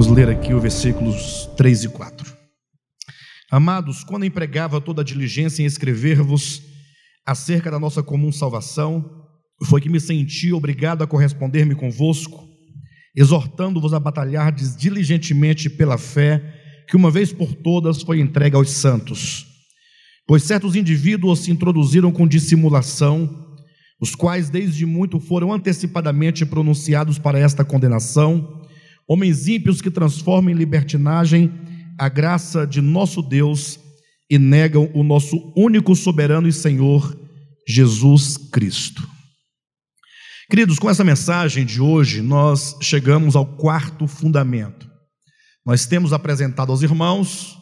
Vamos ler aqui os versículos 3 e 4. Amados, quando empregava toda a diligência em escrever-vos acerca da nossa comum salvação, foi que me senti obrigado a corresponder-me convosco, exortando-vos a batalhar diligentemente pela fé que uma vez por todas foi entregue aos santos. Pois certos indivíduos se introduziram com dissimulação, os quais desde muito foram antecipadamente pronunciados para esta condenação, homens ímpios que transformam em libertinagem a graça de nosso Deus e negam o nosso único soberano e Senhor, Jesus Cristo. Queridos, com essa mensagem de hoje, nós chegamos ao quarto fundamento. Nós temos apresentado aos irmãos,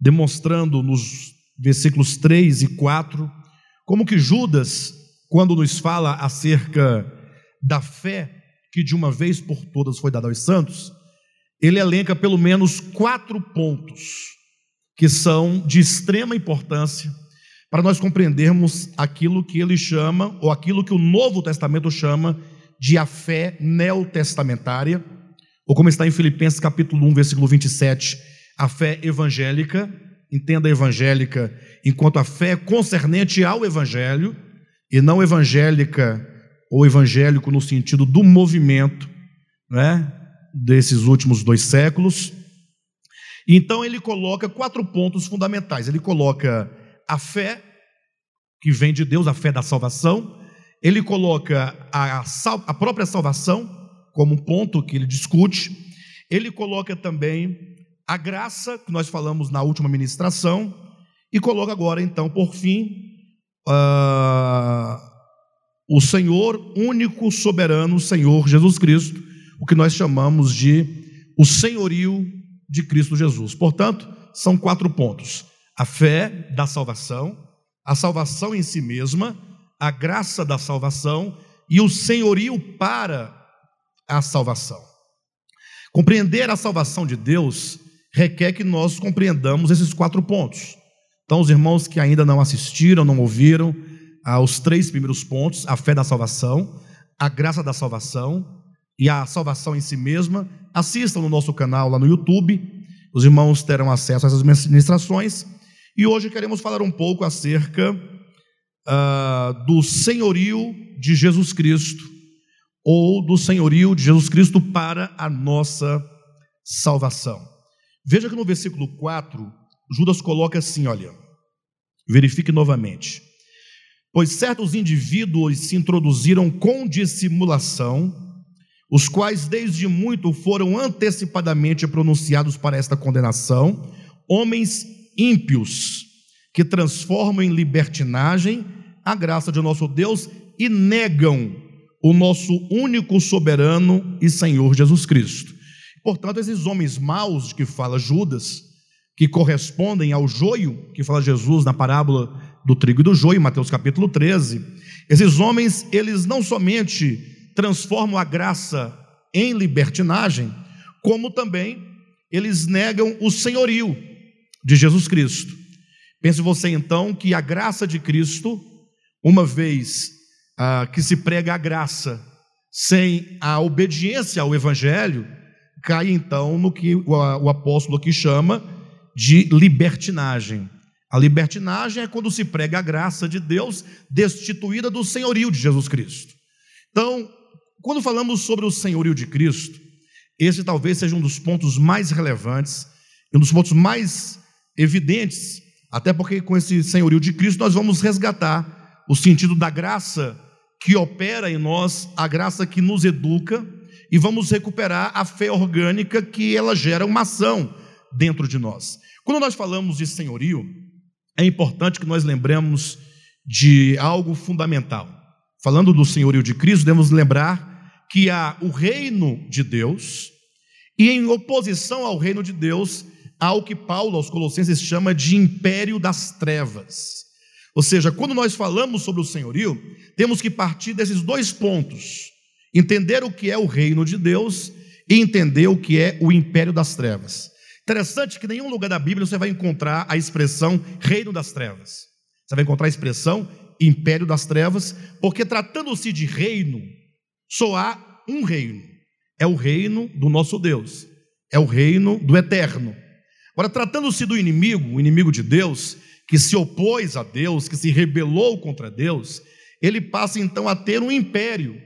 demonstrando nos versículos 3 e 4, como que Judas, quando nos fala acerca da fé que de uma vez por todas foi dada aos santos, ele elenca pelo menos quatro pontos que são de extrema importância para nós compreendermos aquilo que ele chama, ou aquilo que o Novo Testamento chama de a fé neotestamentária, ou como está em Filipenses capítulo 1, versículo 27, a fé evangélica, entenda evangélica enquanto a fé concernente ao evangelho, e não evangélica ou evangélico no sentido do movimento, né, desses últimos dois séculos. Então ele coloca quatro pontos fundamentais. Ele coloca a fé que vem de Deus, a fé da salvação. Ele coloca a, sal, a própria salvação como um ponto que ele discute. Ele coloca também a graça, que nós falamos na última ministração, e coloca agora, então, por fim, uh, o Senhor único, soberano, Senhor Jesus Cristo, o que nós chamamos de o senhorio de Cristo Jesus. Portanto, são quatro pontos: a fé da salvação, a salvação em si mesma, a graça da salvação e o senhorio para a salvação. Compreender a salvação de Deus requer que nós compreendamos esses quatro pontos. Então, os irmãos que ainda não assistiram, não ouviram aos três primeiros pontos: a fé da salvação, a graça da salvação e a salvação em si mesma, assistam no nosso canal lá no YouTube. Os irmãos terão acesso a essas ministrações. E hoje queremos falar um pouco acerca uh, do senhorio de Jesus Cristo, ou do senhorio de Jesus Cristo para a nossa salvação. Veja que no versículo 4, Judas coloca assim: olha, verifique novamente. Pois certos indivíduos se introduziram com dissimulação os quais desde muito foram antecipadamente pronunciados para esta condenação, homens ímpios, que transformam em libertinagem a graça de nosso Deus e negam o nosso único soberano e Senhor Jesus Cristo. Portanto, esses homens maus que fala Judas, que correspondem ao joio que fala Jesus na parábola do trigo e do joio, Mateus capítulo 13, esses homens, eles não somente transformam a graça em libertinagem, como também eles negam o senhorio de Jesus Cristo. Pense você então que a graça de Cristo, uma vez ah, que se prega a graça sem a obediência ao Evangelho, cai então no que o, o apóstolo aqui chama de libertinagem. A libertinagem é quando se prega a graça de Deus destituída do senhorio de Jesus Cristo. Então, quando falamos sobre o senhorio de Cristo, esse talvez seja um dos pontos mais relevantes, um dos pontos mais evidentes, até porque com esse senhorio de Cristo nós vamos resgatar o sentido da graça que opera em nós, a graça que nos educa, e vamos recuperar a fé orgânica que ela gera uma ação dentro de nós. Quando nós falamos de senhorio, é importante que nós lembremos de algo fundamental. Falando do senhorio de Cristo, devemos lembrar que há o reino de Deus, e em oposição ao reino de Deus, há o que Paulo aos Colossenses chama de império das trevas. Ou seja, quando nós falamos sobre o senhorio, temos que partir desses dois pontos: entender o que é o reino de Deus e entender o que é o império das trevas. Interessante que em nenhum lugar da Bíblia você vai encontrar a expressão reino das trevas. Você vai encontrar a expressão império das trevas, porque tratando-se de reino, só há um reino, é o reino do nosso Deus. é o reino do eterno. Agora, tratando-se do inimigo, o inimigo de Deus, que se opôs a Deus, que se rebelou contra Deus, ele passa então a ter um império.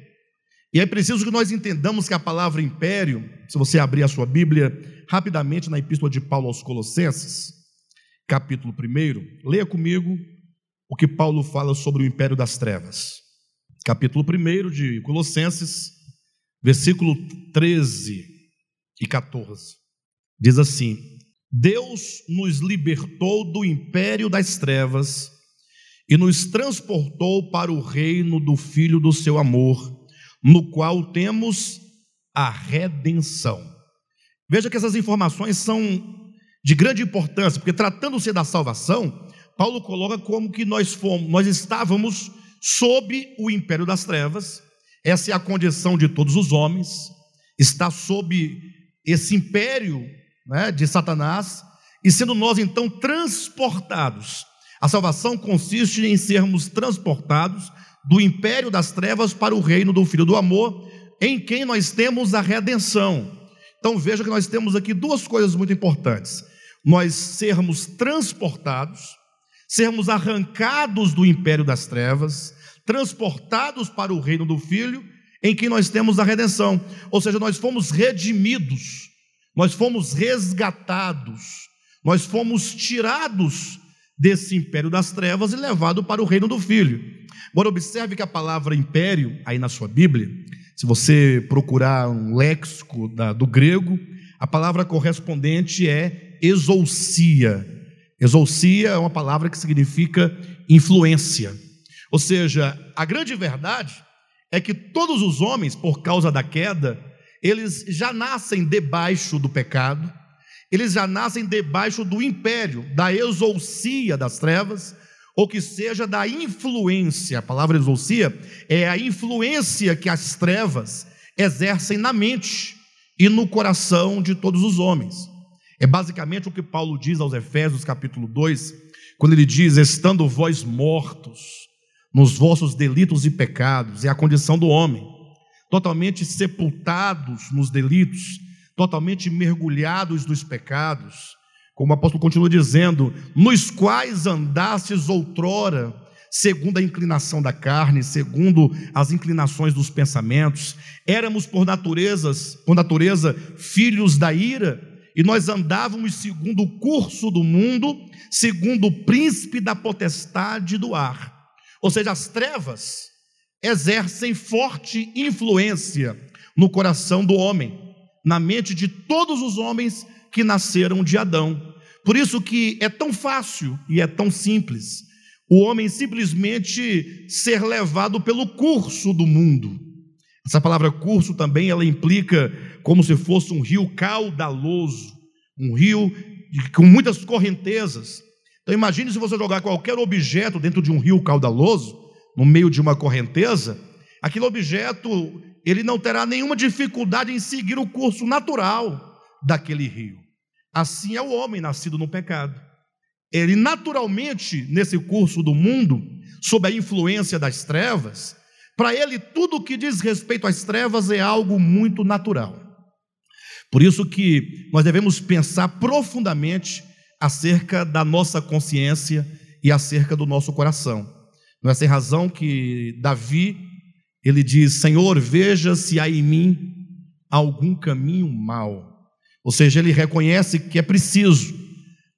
E é preciso que nós entendamos que a palavra império, se você abrir a sua Bíblia rapidamente na epístola de Paulo aos Colossenses, capítulo 1, leia comigo o que Paulo fala sobre o império das trevas. Capítulo 1 de Colossenses, versículo 13 e 14. Diz assim: Deus nos libertou do império das trevas e nos transportou para o reino do Filho do seu amor, no qual temos a redenção. Veja que essas informações são de grande importância, porque tratando-se da salvação, Paulo coloca como que nós fomos, nós estávamos sob o império das trevas. Essa é a condição de todos os homens, está sob esse império né, de Satanás, e sendo nós então transportados. A salvação consiste em sermos transportados do império das trevas para o reino do Filho do amor, em quem nós temos a redenção. Então veja que nós temos aqui duas coisas muito importantes: nós sermos transportados, sermos arrancados do império das trevas, transportados para o reino do Filho, em quem nós temos a redenção. Ou seja, nós fomos redimidos, nós fomos resgatados, nós fomos tirados desse império das trevas e levados para o reino do Filho. Agora, observe que a palavra império, aí na sua Bíblia, se você procurar um léxico da, do grego, a palavra correspondente é exousia. Exousia é uma palavra que significa influência. Ou seja, a grande verdade é que todos os homens, por causa da queda, eles já nascem debaixo do pecado, eles já nascem debaixo do império, da exousia das trevas, ou que seja da influência. A palavra exousia é a influência que as trevas exercem na mente e no coração de todos os homens. É basicamente o que Paulo diz aos Efésios, capítulo 2, quando ele diz: Estando vós mortos nos vossos delitos e pecados, é a condição do homem, totalmente sepultados nos delitos, totalmente mergulhados nos pecados, como o apóstolo continua dizendo, nos quais andastes outrora, segundo a inclinação da carne, segundo as inclinações dos pensamentos, éramos por naturezas, por natureza filhos da ira, e nós andávamos segundo o curso do mundo, segundo o príncipe da potestade do ar ou seja, as trevas exercem forte influência no coração do homem, na mente de todos os homens que nasceram de Adão. Por isso que é tão fácil e é tão simples o homem simplesmente ser levado pelo curso do mundo. Essa palavra curso também ela implica como se fosse um rio caudaloso, um rio com muitas correntezas, então imagine se você jogar qualquer objeto dentro de um rio caudaloso, no meio de uma correnteza, aquele objeto ele não terá nenhuma dificuldade em seguir o curso natural daquele rio. Assim é o homem nascido no pecado. Ele naturalmente, nesse curso do mundo, sob a influência das trevas, para ele tudo que diz respeito às trevas é algo muito natural. Por isso que nós devemos pensar profundamente acerca da nossa consciência e acerca do nosso coração. Não é sem razão que Davi, ele diz: Senhor, veja se há em mim algum caminho mau. Ou seja, ele reconhece que é preciso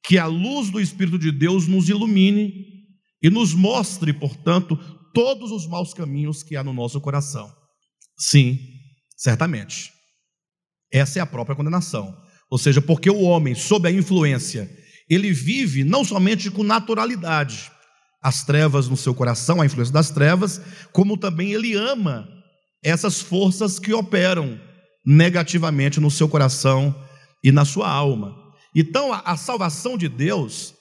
que a luz do Espírito de Deus nos ilumine e nos mostre, portanto, todos os maus caminhos que há no nosso coração. Sim, certamente. Essa é a própria condenação. Ou seja, porque o homem, sob a influência ele vive não somente com naturalidade as trevas no seu coração, a influência das trevas, como também ele ama essas forças que operam negativamente no seu coração e na sua alma. Então, a, a salvação de Deus,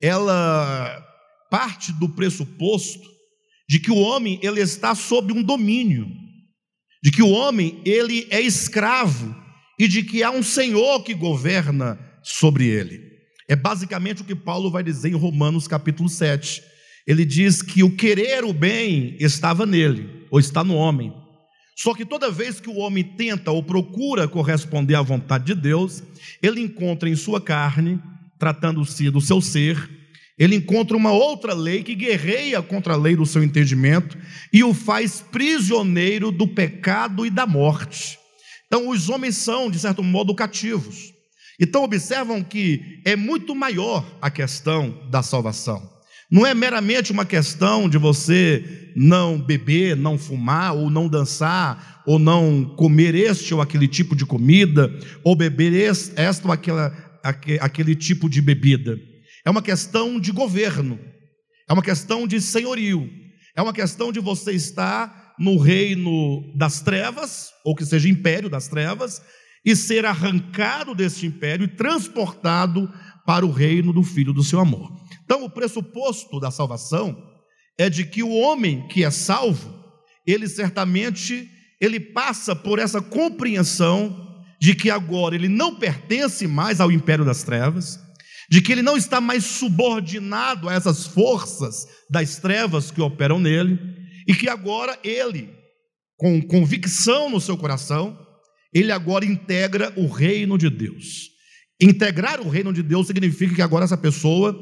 ela parte do pressuposto de que o homem ele está sob um domínio, de que o homem ele é escravo e de que há um Senhor que governa sobre ele. É basicamente o que Paulo vai dizer em Romanos capítulo 7. Ele diz que o querer o bem estava nele, ou está no homem. Só que toda vez que o homem tenta ou procura corresponder à vontade de Deus, ele encontra em sua carne, tratando-se do seu ser, ele encontra uma outra lei que guerreia contra a lei do seu entendimento e o faz prisioneiro do pecado e da morte. Então, os homens são, de certo modo, cativos. Então, observam que é muito maior a questão da salvação. Não é meramente uma questão de você não beber, não fumar, ou não dançar, ou não comer este ou aquele tipo de comida, ou beber esta ou aquela, aquele tipo de bebida. É uma questão de governo, é uma questão de senhorio, é uma questão de você estar no reino das trevas, ou que seja império das trevas, e ser arrancado deste império e transportado para o reino do Filho do seu amor. Então, o pressuposto da salvação é de que o homem que é salvo, ele certamente ele passa por essa compreensão de que agora ele não pertence mais ao império das trevas, de que ele não está mais subordinado a essas forças das trevas que operam nele, e que agora ele, com convicção no seu coração, ele agora integra o reino de Deus. Integrar o reino de Deus significa que agora essa pessoa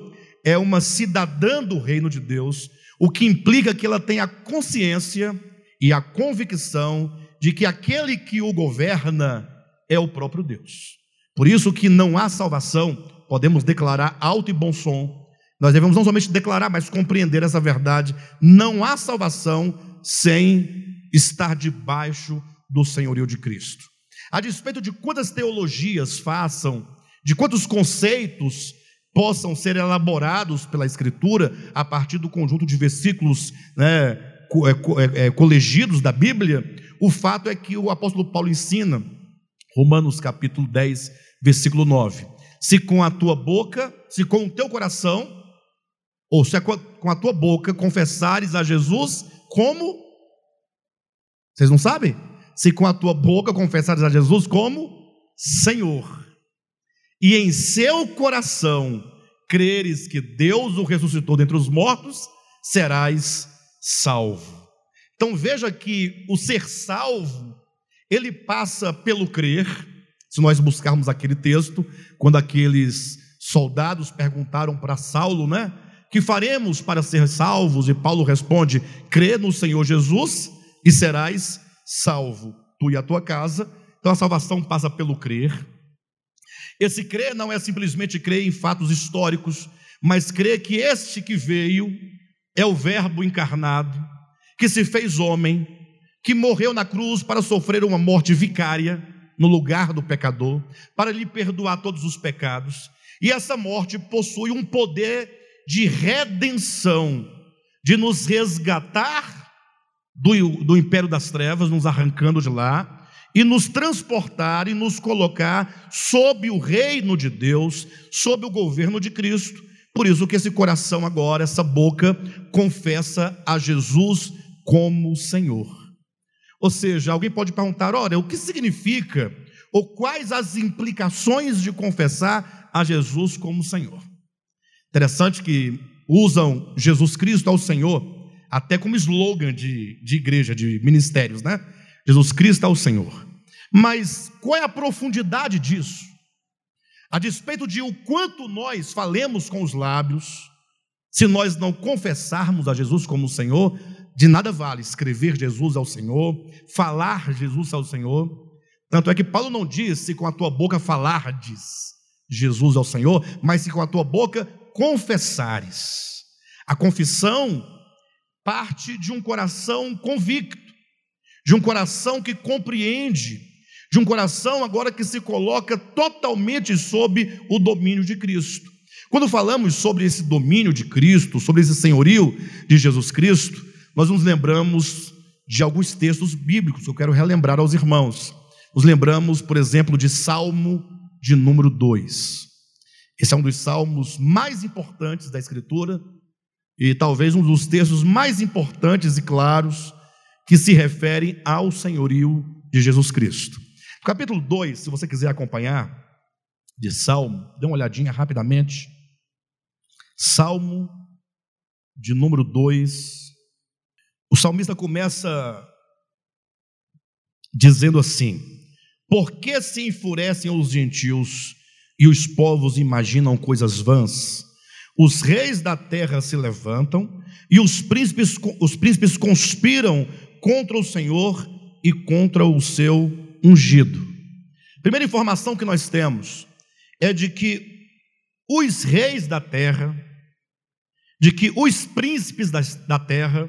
é uma cidadã do reino de Deus, o que implica que ela tem a consciência e a convicção de que aquele que o governa é o próprio Deus. Por isso que não há salvação, podemos declarar alto e bom som. Nós devemos não somente declarar, mas compreender essa verdade. Não há salvação sem estar debaixo do senhorio de Cristo. A despeito de quantas teologias façam de quantos conceitos possam ser elaborados pela Escritura a partir do conjunto de versículos né, é, é, é, colegidos da Bíblia, o fato é que o apóstolo Paulo ensina, Romanos capítulo 10, versículo 9: se com a tua boca, se com o teu coração, ou se com a tua boca confessares a Jesus como. Vocês não sabem? Se com a tua boca confessares a Jesus como Senhor e em seu coração creres que Deus o ressuscitou dentre os mortos, serás salvo. Então veja que o ser salvo, ele passa pelo crer. Se nós buscarmos aquele texto, quando aqueles soldados perguntaram para Saulo, né? Que faremos para ser salvos? E Paulo responde: crê no Senhor Jesus e serás salvo, tu e a tua casa. Então a salvação passa pelo crer. Esse crer não é simplesmente crer em fatos históricos, mas crer que este que veio é o Verbo encarnado, que se fez homem, que morreu na cruz para sofrer uma morte vicária no lugar do pecador, para lhe perdoar todos os pecados. E essa morte possui um poder de redenção, de nos resgatar do, do império das trevas, nos arrancando de lá, e nos transportar e nos colocar sob o reino de Deus, sob o governo de Cristo. Por isso que esse coração agora, essa boca, confessa a Jesus como Senhor. Ou seja, alguém pode perguntar: olha, o que significa ou quais as implicações de confessar a Jesus como Senhor? Interessante que usam Jesus Cristo ao Senhor até como slogan de, de igreja, de ministérios, né? Jesus Cristo é o Senhor. Mas qual é a profundidade disso? A despeito de o quanto nós falemos com os lábios, se nós não confessarmos a Jesus como Senhor, de nada vale escrever Jesus ao Senhor, falar Jesus ao Senhor. Tanto é que Paulo não diz se com a tua boca falardes Jesus ao Senhor, mas se com a tua boca confessares. A confissão parte de um coração convicto de um coração que compreende, de um coração agora que se coloca totalmente sob o domínio de Cristo. Quando falamos sobre esse domínio de Cristo, sobre esse senhorio de Jesus Cristo, nós nos lembramos de alguns textos bíblicos que eu quero relembrar aos irmãos. Nos lembramos, por exemplo, de Salmo de número 2. Esse é um dos salmos mais importantes da Escritura e talvez um dos textos mais importantes e claros que se referem ao senhorio de Jesus Cristo. capítulo 2, se você quiser acompanhar, de Salmo, dê uma olhadinha rapidamente. Salmo de número 2. O salmista começa dizendo assim: Por que se enfurecem os gentios e os povos imaginam coisas vãs? Os reis da terra se levantam e os príncipes, os príncipes conspiram contra o Senhor e contra o seu ungido. Primeira informação que nós temos é de que os reis da terra, de que os príncipes da terra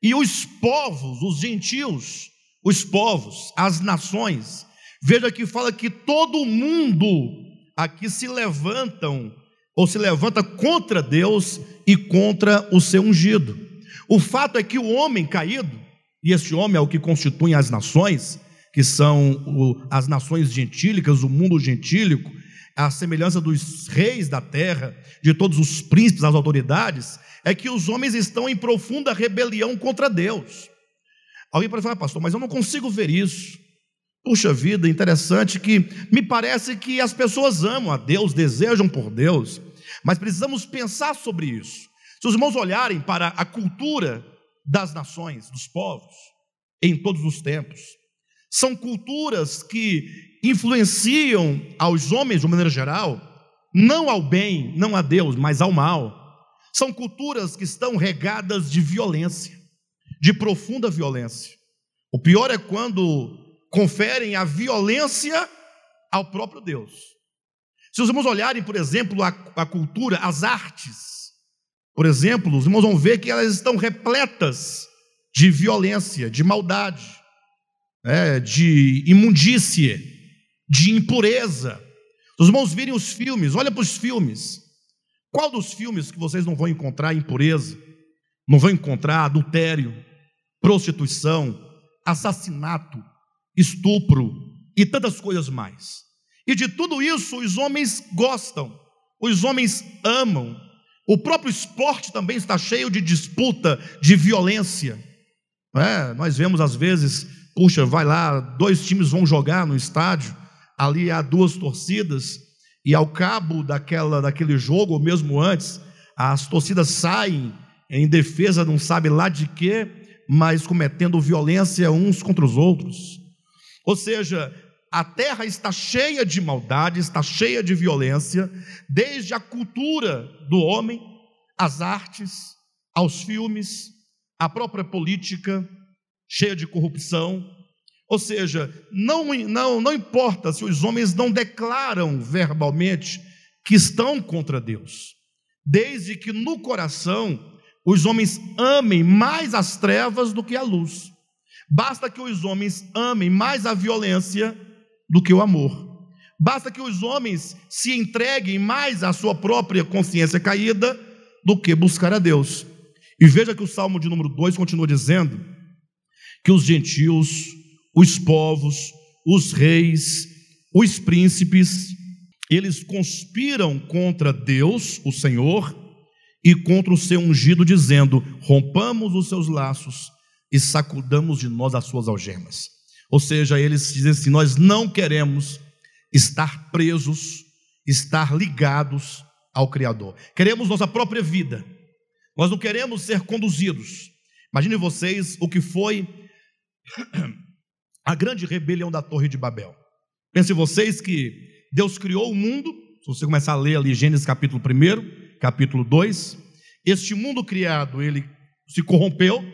e os povos, os gentios, os povos, as nações, veja que fala que todo mundo aqui se levantam ou se levanta contra Deus e contra o seu ungido. O fato é que o homem caído, e este homem é o que constitui as nações, que são as nações gentílicas, o mundo gentílico, a semelhança dos reis da terra, de todos os príncipes, as autoridades, é que os homens estão em profunda rebelião contra Deus. Alguém pode falar, pastor, mas eu não consigo ver isso. Puxa vida, interessante que me parece que as pessoas amam a Deus, desejam por Deus, mas precisamos pensar sobre isso. Se os irmãos olharem para a cultura das nações, dos povos, em todos os tempos, são culturas que influenciam aos homens de maneira geral, não ao bem, não a Deus, mas ao mal. São culturas que estão regadas de violência, de profunda violência. O pior é quando conferem a violência ao próprio Deus. Se os irmãos olharem, por exemplo, a, a cultura, as artes, por exemplo, os irmãos vão ver que elas estão repletas de violência, de maldade, né, de imundície, de impureza. Os irmãos virem os filmes, olha para os filmes. Qual dos filmes que vocês não vão encontrar impureza? Não vão encontrar adultério, prostituição, assassinato, estupro e tantas coisas mais. E de tudo isso os homens gostam, os homens amam, o próprio esporte também está cheio de disputa, de violência. É, nós vemos às vezes, puxa, vai lá, dois times vão jogar no estádio, ali há duas torcidas, e ao cabo daquela, daquele jogo, ou mesmo antes, as torcidas saem em defesa, não sabe lá de quê, mas cometendo violência uns contra os outros. Ou seja, a terra está cheia de maldade, está cheia de violência, desde a cultura do homem, as artes, aos filmes, a própria política, cheia de corrupção. Ou seja, não, não, não importa se os homens não declaram verbalmente que estão contra Deus, desde que no coração os homens amem mais as trevas do que a luz. Basta que os homens amem mais a violência do que o amor. Basta que os homens se entreguem mais à sua própria consciência caída do que buscar a Deus. E veja que o Salmo de número 2 continua dizendo que os gentios, os povos, os reis, os príncipes, eles conspiram contra Deus, o Senhor, e contra o seu ungido, dizendo: rompamos os seus laços e sacudamos de nós as suas algemas. Ou seja, eles dizem assim: nós não queremos estar presos, estar ligados ao Criador. Queremos nossa própria vida. Nós não queremos ser conduzidos. Imagine vocês o que foi a grande rebelião da Torre de Babel. Pense vocês que Deus criou o mundo, se você começar a ler ali Gênesis capítulo 1, capítulo 2, este mundo criado, ele se corrompeu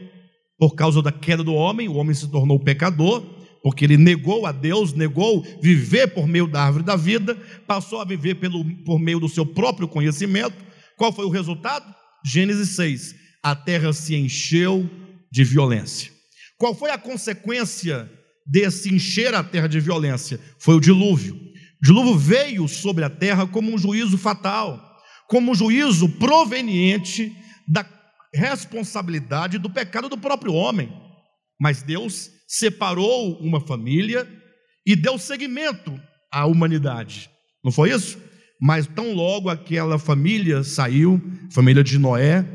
por causa da queda do homem, o homem se tornou pecador, porque ele negou a Deus, negou viver por meio da árvore da vida, passou a viver pelo, por meio do seu próprio conhecimento. Qual foi o resultado? Gênesis 6: a terra se encheu de violência. Qual foi a consequência desse encher a terra de violência? Foi o dilúvio. O dilúvio veio sobre a terra como um juízo fatal, como um juízo proveniente da responsabilidade do pecado do próprio homem. Mas Deus separou uma família e deu seguimento à humanidade. Não foi isso? Mas tão logo aquela família saiu, família de Noé,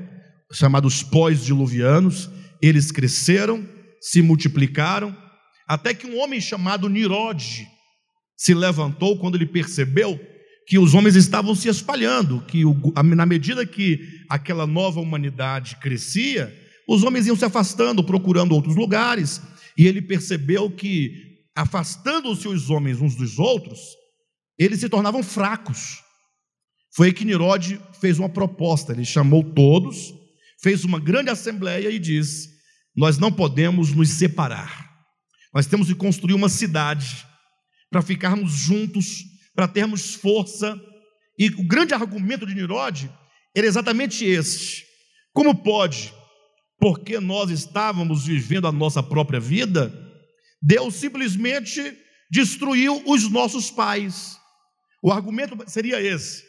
chamados pós-diluvianos, eles cresceram, se multiplicaram, até que um homem chamado Nirode se levantou quando ele percebeu que os homens estavam se espalhando, que na medida que aquela nova humanidade crescia, os homens iam se afastando, procurando outros lugares, e ele percebeu que afastando-se os homens uns dos outros, eles se tornavam fracos. Foi que Nirode fez uma proposta, ele chamou todos, fez uma grande assembleia e disse: Nós não podemos nos separar, nós temos que construir uma cidade para ficarmos juntos, para termos força. E o grande argumento de Nirode era exatamente este: como pode, porque nós estávamos vivendo a nossa própria vida, Deus simplesmente destruiu os nossos pais. O argumento seria esse: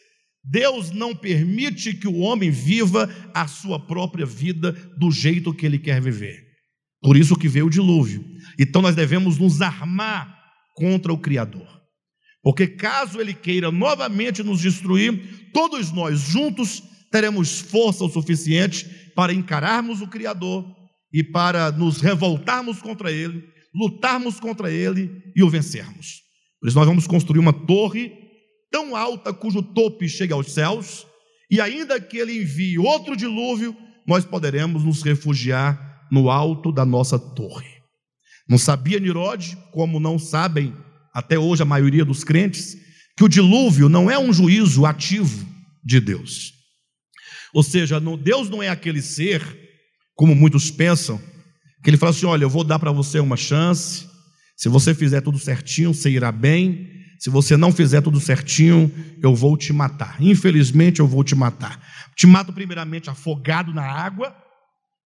Deus não permite que o homem viva a sua própria vida do jeito que ele quer viver. Por isso que veio o dilúvio. Então nós devemos nos armar contra o Criador. Porque caso ele queira novamente nos destruir, todos nós juntos teremos força o suficiente para encararmos o Criador e para nos revoltarmos contra ele, lutarmos contra ele e o vencermos. Por isso nós vamos construir uma torre tão alta cujo topo chegue aos céus, e ainda que ele envie outro dilúvio, nós poderemos nos refugiar no alto da nossa torre. Não sabia Nirode, como não sabem até hoje a maioria dos crentes, que o dilúvio não é um juízo ativo de Deus. Ou seja, Deus não é aquele ser, como muitos pensam, que ele fala assim: olha, eu vou dar para você uma chance, se você fizer tudo certinho, você irá bem, se você não fizer tudo certinho, eu vou te matar. Infelizmente, eu vou te matar. Te mato primeiramente afogado na água,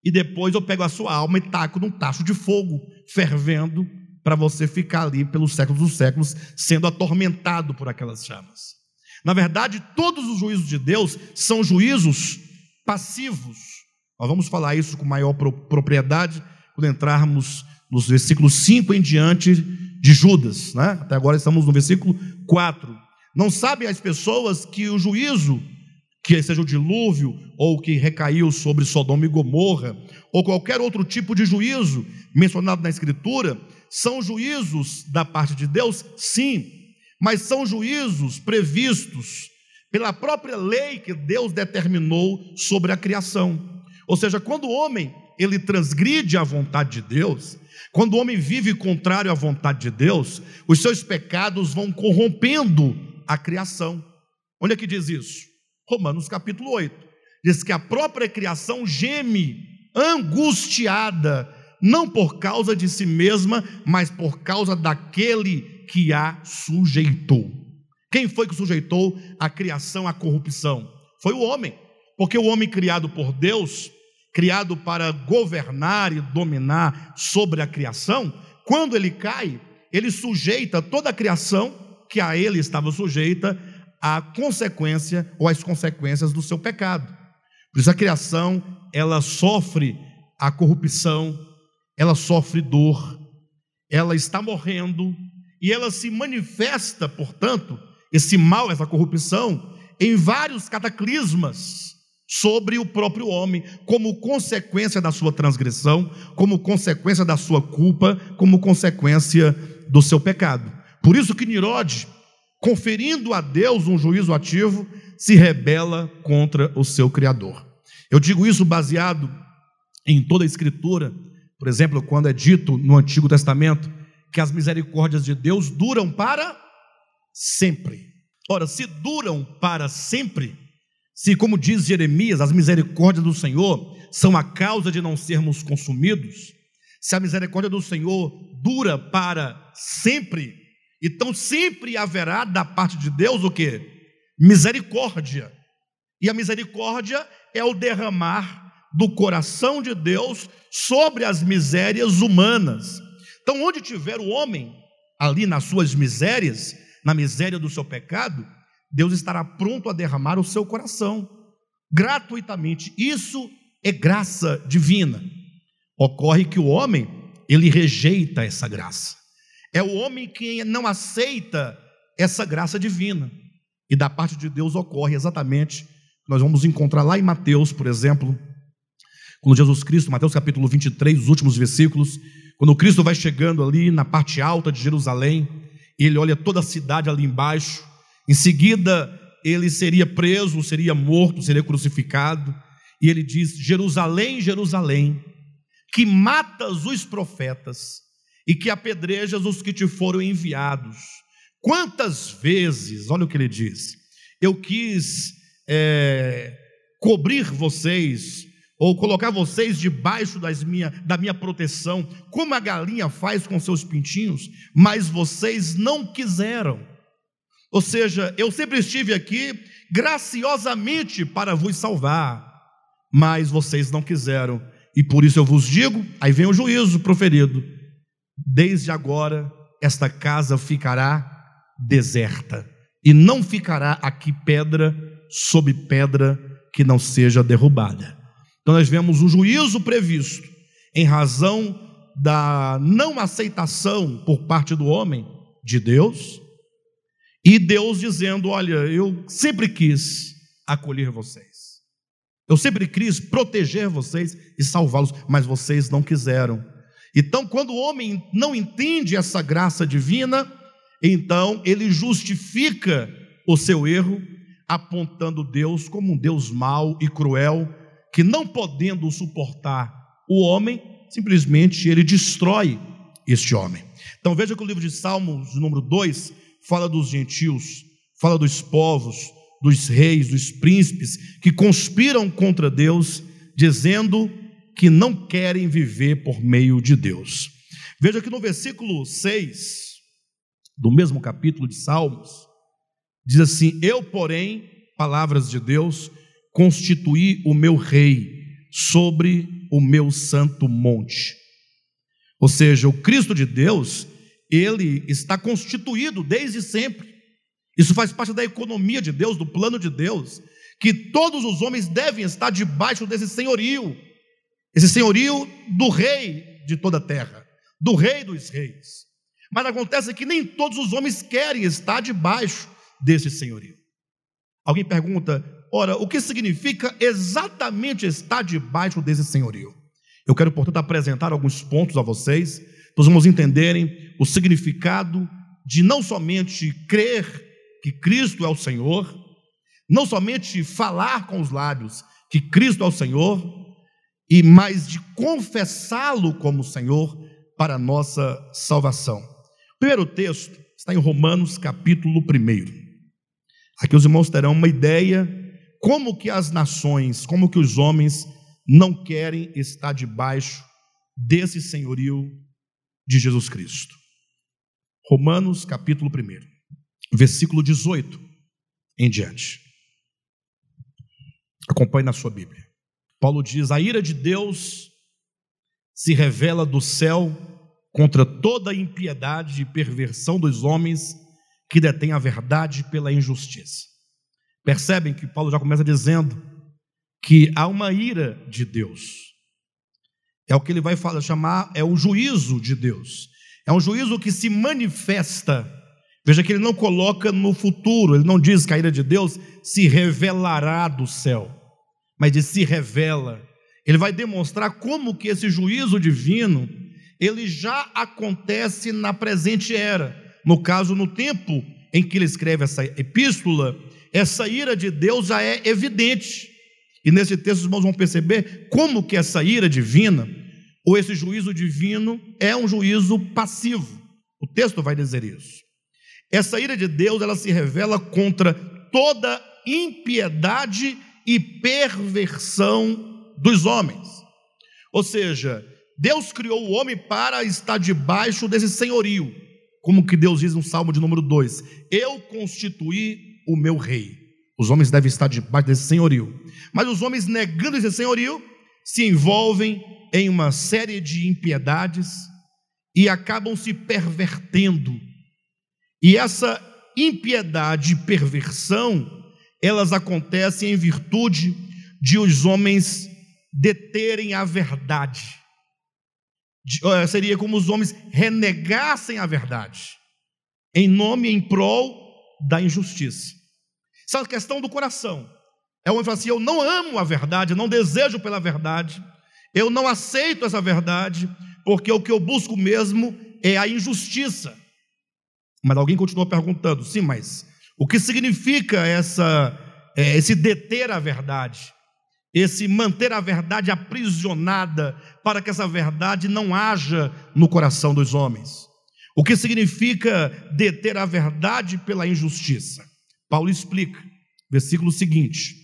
e depois eu pego a sua alma e taco num tacho de fogo, fervendo, para você ficar ali pelos séculos dos séculos, sendo atormentado por aquelas chamas. Na verdade, todos os juízos de Deus são juízos passivos. Nós vamos falar isso com maior propriedade quando entrarmos nos versículos 5 em diante de Judas, né? Até agora estamos no versículo 4. Não sabem as pessoas que o juízo, que seja o dilúvio, ou que recaiu sobre Sodoma e Gomorra, ou qualquer outro tipo de juízo mencionado na Escritura, são juízos da parte de Deus? Sim, mas são juízos previstos pela própria lei que Deus determinou sobre a criação. Ou seja, quando o homem ele transgride a vontade de Deus, quando o homem vive contrário à vontade de Deus, os seus pecados vão corrompendo a criação. Onde é que diz isso? Romanos capítulo 8. Diz que a própria criação geme angustiada, não por causa de si mesma, mas por causa daquele que a sujeitou. Quem foi que sujeitou a criação à corrupção? Foi o homem. Porque o homem criado por Deus, criado para governar e dominar sobre a criação, quando ele cai, ele sujeita toda a criação que a ele estava sujeita à consequência ou às consequências do seu pecado. Por isso a criação, ela sofre a corrupção, ela sofre dor, ela está morrendo, e ela se manifesta, portanto, esse mal, essa corrupção, em vários cataclismas sobre o próprio homem, como consequência da sua transgressão, como consequência da sua culpa, como consequência do seu pecado. Por isso que Nirode, conferindo a Deus um juízo ativo, se rebela contra o seu Criador. Eu digo isso baseado em toda a Escritura, por exemplo, quando é dito no Antigo Testamento que as misericórdias de Deus duram para sempre. Ora, se duram para sempre, se, como diz Jeremias, as misericórdias do Senhor são a causa de não sermos consumidos, se a misericórdia do Senhor dura para sempre, então sempre haverá da parte de Deus o que? Misericórdia. E a misericórdia é o derramar do coração de Deus sobre as misérias humanas. Então, onde tiver o homem, ali nas suas misérias, na miséria do seu pecado, Deus estará pronto a derramar o seu coração, gratuitamente. Isso é graça divina. Ocorre que o homem, ele rejeita essa graça. É o homem que não aceita essa graça divina. E da parte de Deus ocorre exatamente, nós vamos encontrar lá em Mateus, por exemplo, quando Jesus Cristo, Mateus capítulo 23, os últimos versículos, quando Cristo vai chegando ali na parte alta de Jerusalém, ele olha toda a cidade ali embaixo, em seguida ele seria preso, seria morto, seria crucificado, e ele diz: Jerusalém, Jerusalém, que matas os profetas e que apedrejas os que te foram enviados. Quantas vezes, olha o que ele diz, eu quis é, cobrir vocês, ou colocar vocês debaixo minha, da minha proteção, como a galinha faz com seus pintinhos, mas vocês não quiseram. Ou seja, eu sempre estive aqui graciosamente para vos salvar, mas vocês não quiseram, e por isso eu vos digo: aí vem o juízo proferido, desde agora esta casa ficará deserta, e não ficará aqui pedra sobre pedra que não seja derrubada. Então nós vemos o juízo previsto em razão da não aceitação por parte do homem de Deus, e Deus dizendo: Olha, eu sempre quis acolher vocês, eu sempre quis proteger vocês e salvá-los, mas vocês não quiseram. Então, quando o homem não entende essa graça divina, então ele justifica o seu erro, apontando Deus como um Deus mau e cruel que não podendo suportar o homem, simplesmente ele destrói este homem. Então veja que o livro de Salmos, número 2, fala dos gentios, fala dos povos, dos reis, dos príncipes que conspiram contra Deus, dizendo que não querem viver por meio de Deus. Veja que no versículo 6 do mesmo capítulo de Salmos, diz assim: Eu, porém, palavras de Deus, constituí o meu rei sobre o meu santo monte. Ou seja, o Cristo de Deus, ele está constituído desde sempre. Isso faz parte da economia de Deus, do plano de Deus, que todos os homens devem estar debaixo desse senhorio, esse senhorio do rei de toda a terra, do rei dos reis. Mas acontece que nem todos os homens querem estar debaixo desse senhorio. Alguém pergunta, Ora, o que significa exatamente estar debaixo desse senhorio? Eu quero, portanto, apresentar alguns pontos a vocês, para vamos entenderem o significado de não somente crer que Cristo é o Senhor, não somente falar com os lábios que Cristo é o Senhor, e mais de confessá-lo como Senhor para a nossa salvação. O primeiro texto está em Romanos, capítulo 1. Aqui os irmãos terão uma ideia como que as nações, como que os homens não querem estar debaixo desse senhorio de Jesus Cristo. Romanos capítulo 1, versículo 18 em diante. Acompanhe na sua Bíblia. Paulo diz: A ira de Deus se revela do céu contra toda a impiedade e perversão dos homens que detêm a verdade pela injustiça. Percebem que Paulo já começa dizendo que há uma ira de Deus. É o que ele vai falar, chamar, é o juízo de Deus. É um juízo que se manifesta. Veja que ele não coloca no futuro, ele não diz que a ira de Deus se revelará do céu, mas diz se revela. Ele vai demonstrar como que esse juízo divino, ele já acontece na presente era. No caso, no tempo em que ele escreve essa epístola, essa ira de Deus já é evidente. E nesse texto os irmãos vão perceber como que essa ira divina, ou esse juízo divino, é um juízo passivo. O texto vai dizer isso. Essa ira de Deus, ela se revela contra toda impiedade e perversão dos homens. Ou seja, Deus criou o homem para estar debaixo desse senhorio, como que Deus diz no Salmo de número 2: Eu constituí o meu rei. Os homens devem estar debaixo desse senhorio. Mas os homens, negando esse senhorio, se envolvem em uma série de impiedades e acabam se pervertendo. E essa impiedade e perversão, elas acontecem em virtude de os homens deterem a verdade. Seria como os homens renegassem a verdade, em nome em prol da injustiça. Essa é a questão do coração. É o homem fala assim: eu não amo a verdade, não desejo pela verdade, eu não aceito essa verdade, porque o que eu busco mesmo é a injustiça. Mas alguém continua perguntando: sim, mas o que significa essa, é, esse deter a verdade? esse manter a verdade aprisionada, para que essa verdade não haja no coração dos homens. O que significa deter a verdade pela injustiça? Paulo explica, versículo seguinte: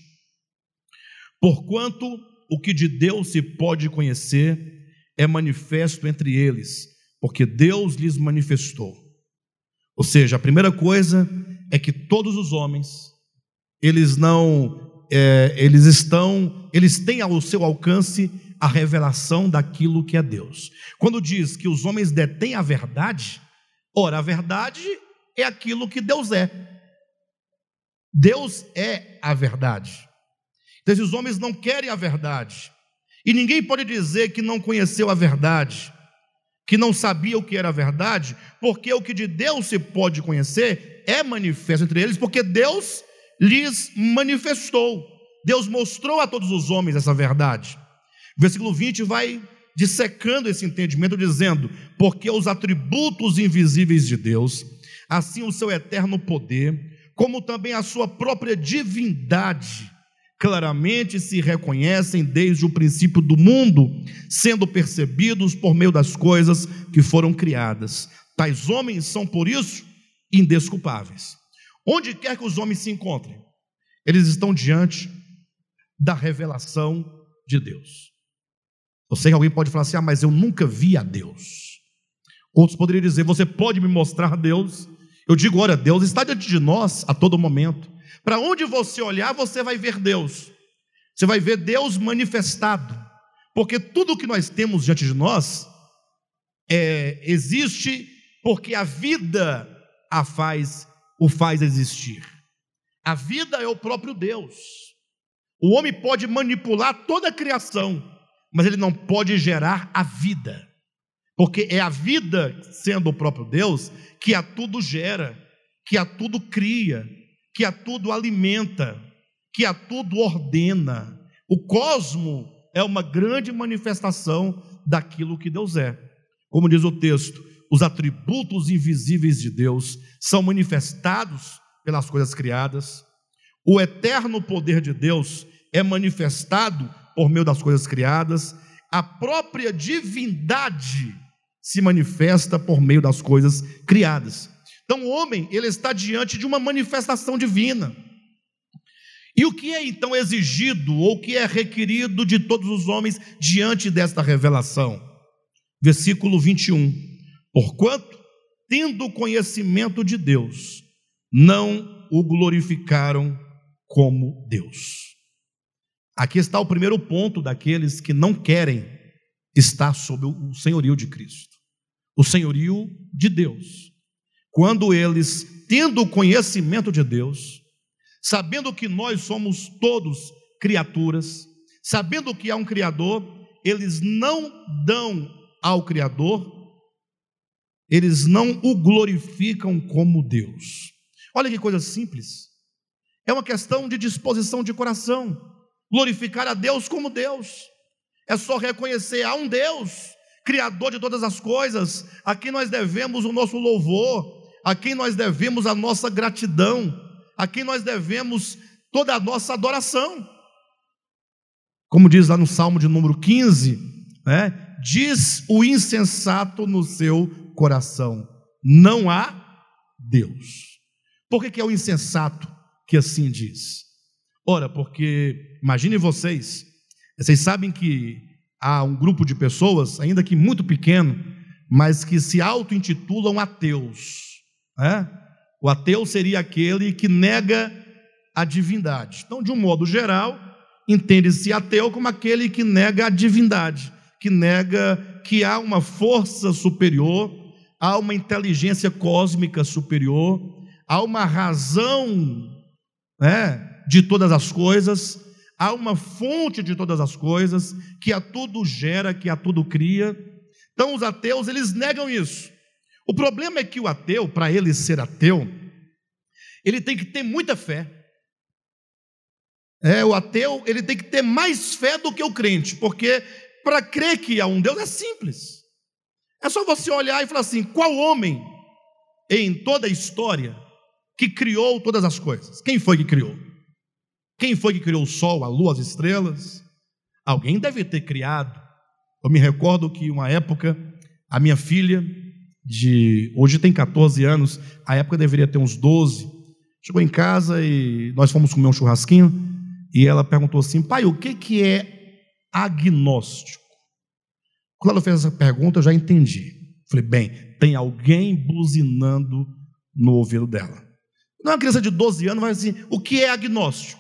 Porquanto o que de Deus se pode conhecer é manifesto entre eles, porque Deus lhes manifestou. Ou seja, a primeira coisa é que todos os homens, eles não é, eles estão, eles têm ao seu alcance a revelação daquilo que é Deus. Quando diz que os homens detêm a verdade, ora, a verdade é aquilo que Deus é. Deus é a verdade. Então, esses homens não querem a verdade. E ninguém pode dizer que não conheceu a verdade, que não sabia o que era a verdade, porque o que de Deus se pode conhecer é manifesto entre eles, porque Deus lhes manifestou. Deus mostrou a todos os homens essa verdade. Versículo 20 vai dissecando esse entendimento, dizendo: Porque os atributos invisíveis de Deus, assim o seu eterno poder, como também a sua própria divindade, claramente se reconhecem desde o princípio do mundo, sendo percebidos por meio das coisas que foram criadas. Tais homens são, por isso, indesculpáveis. Onde quer que os homens se encontrem, eles estão diante da revelação de Deus. Eu sei que alguém pode falar assim: ah, mas eu nunca vi a Deus. Outros poderiam dizer: você pode me mostrar Deus? Eu digo: olha, Deus está diante de nós a todo momento. Para onde você olhar, você vai ver Deus. Você vai ver Deus manifestado. Porque tudo que nós temos diante de nós é, existe porque a vida a faz o faz existir. A vida é o próprio Deus. O homem pode manipular toda a criação, mas ele não pode gerar a vida. Porque é a vida, sendo o próprio Deus, que a tudo gera, que a tudo cria, que a tudo alimenta, que a tudo ordena. O cosmo é uma grande manifestação daquilo que Deus é. Como diz o texto, os atributos invisíveis de Deus são manifestados pelas coisas criadas. O eterno poder de Deus é manifestado por meio das coisas criadas. A própria divindade se manifesta por meio das coisas criadas. Então, o homem, ele está diante de uma manifestação divina. E o que é então exigido ou o que é requerido de todos os homens diante desta revelação? Versículo 21. Porquanto, tendo conhecimento de Deus, não o glorificaram como Deus. Aqui está o primeiro ponto daqueles que não querem estar sob o senhorio de Cristo, o senhorio de Deus. Quando eles, tendo conhecimento de Deus, sabendo que nós somos todos criaturas, sabendo que há um Criador, eles não dão ao Criador eles não o glorificam como Deus. Olha que coisa simples. É uma questão de disposição de coração. Glorificar a Deus como Deus. É só reconhecer há um Deus, Criador de todas as coisas, a quem nós devemos o nosso louvor, a quem nós devemos a nossa gratidão, a quem nós devemos toda a nossa adoração. Como diz lá no Salmo de número 15, né? diz o insensato no seu coração: não há Deus. Por que, que é o insensato que assim diz? Ora, porque imagine vocês, vocês sabem que há um grupo de pessoas, ainda que muito pequeno, mas que se auto-intitulam ateus. Né? O ateu seria aquele que nega a divindade. Então, de um modo geral, entende-se ateu como aquele que nega a divindade, que nega que há uma força superior há uma inteligência cósmica superior, há uma razão né, de todas as coisas, há uma fonte de todas as coisas, que a tudo gera, que a tudo cria. Então os ateus, eles negam isso. O problema é que o ateu, para ele ser ateu, ele tem que ter muita fé. É, o ateu, ele tem que ter mais fé do que o crente, porque para crer que há um Deus é simples. É só você olhar e falar assim: qual homem em toda a história que criou todas as coisas? Quem foi que criou? Quem foi que criou o sol, a lua, as estrelas? Alguém deve ter criado. Eu me recordo que uma época a minha filha de hoje tem 14 anos, a época deveria ter uns 12. Chegou em casa e nós fomos comer um churrasquinho e ela perguntou assim: "Pai, o que que é agnóstico?" Quando ela fez essa pergunta, eu já entendi. Falei: "Bem, tem alguém buzinando no ouvido dela." Não é uma criança de 12 anos vai assim: "O que é agnóstico?"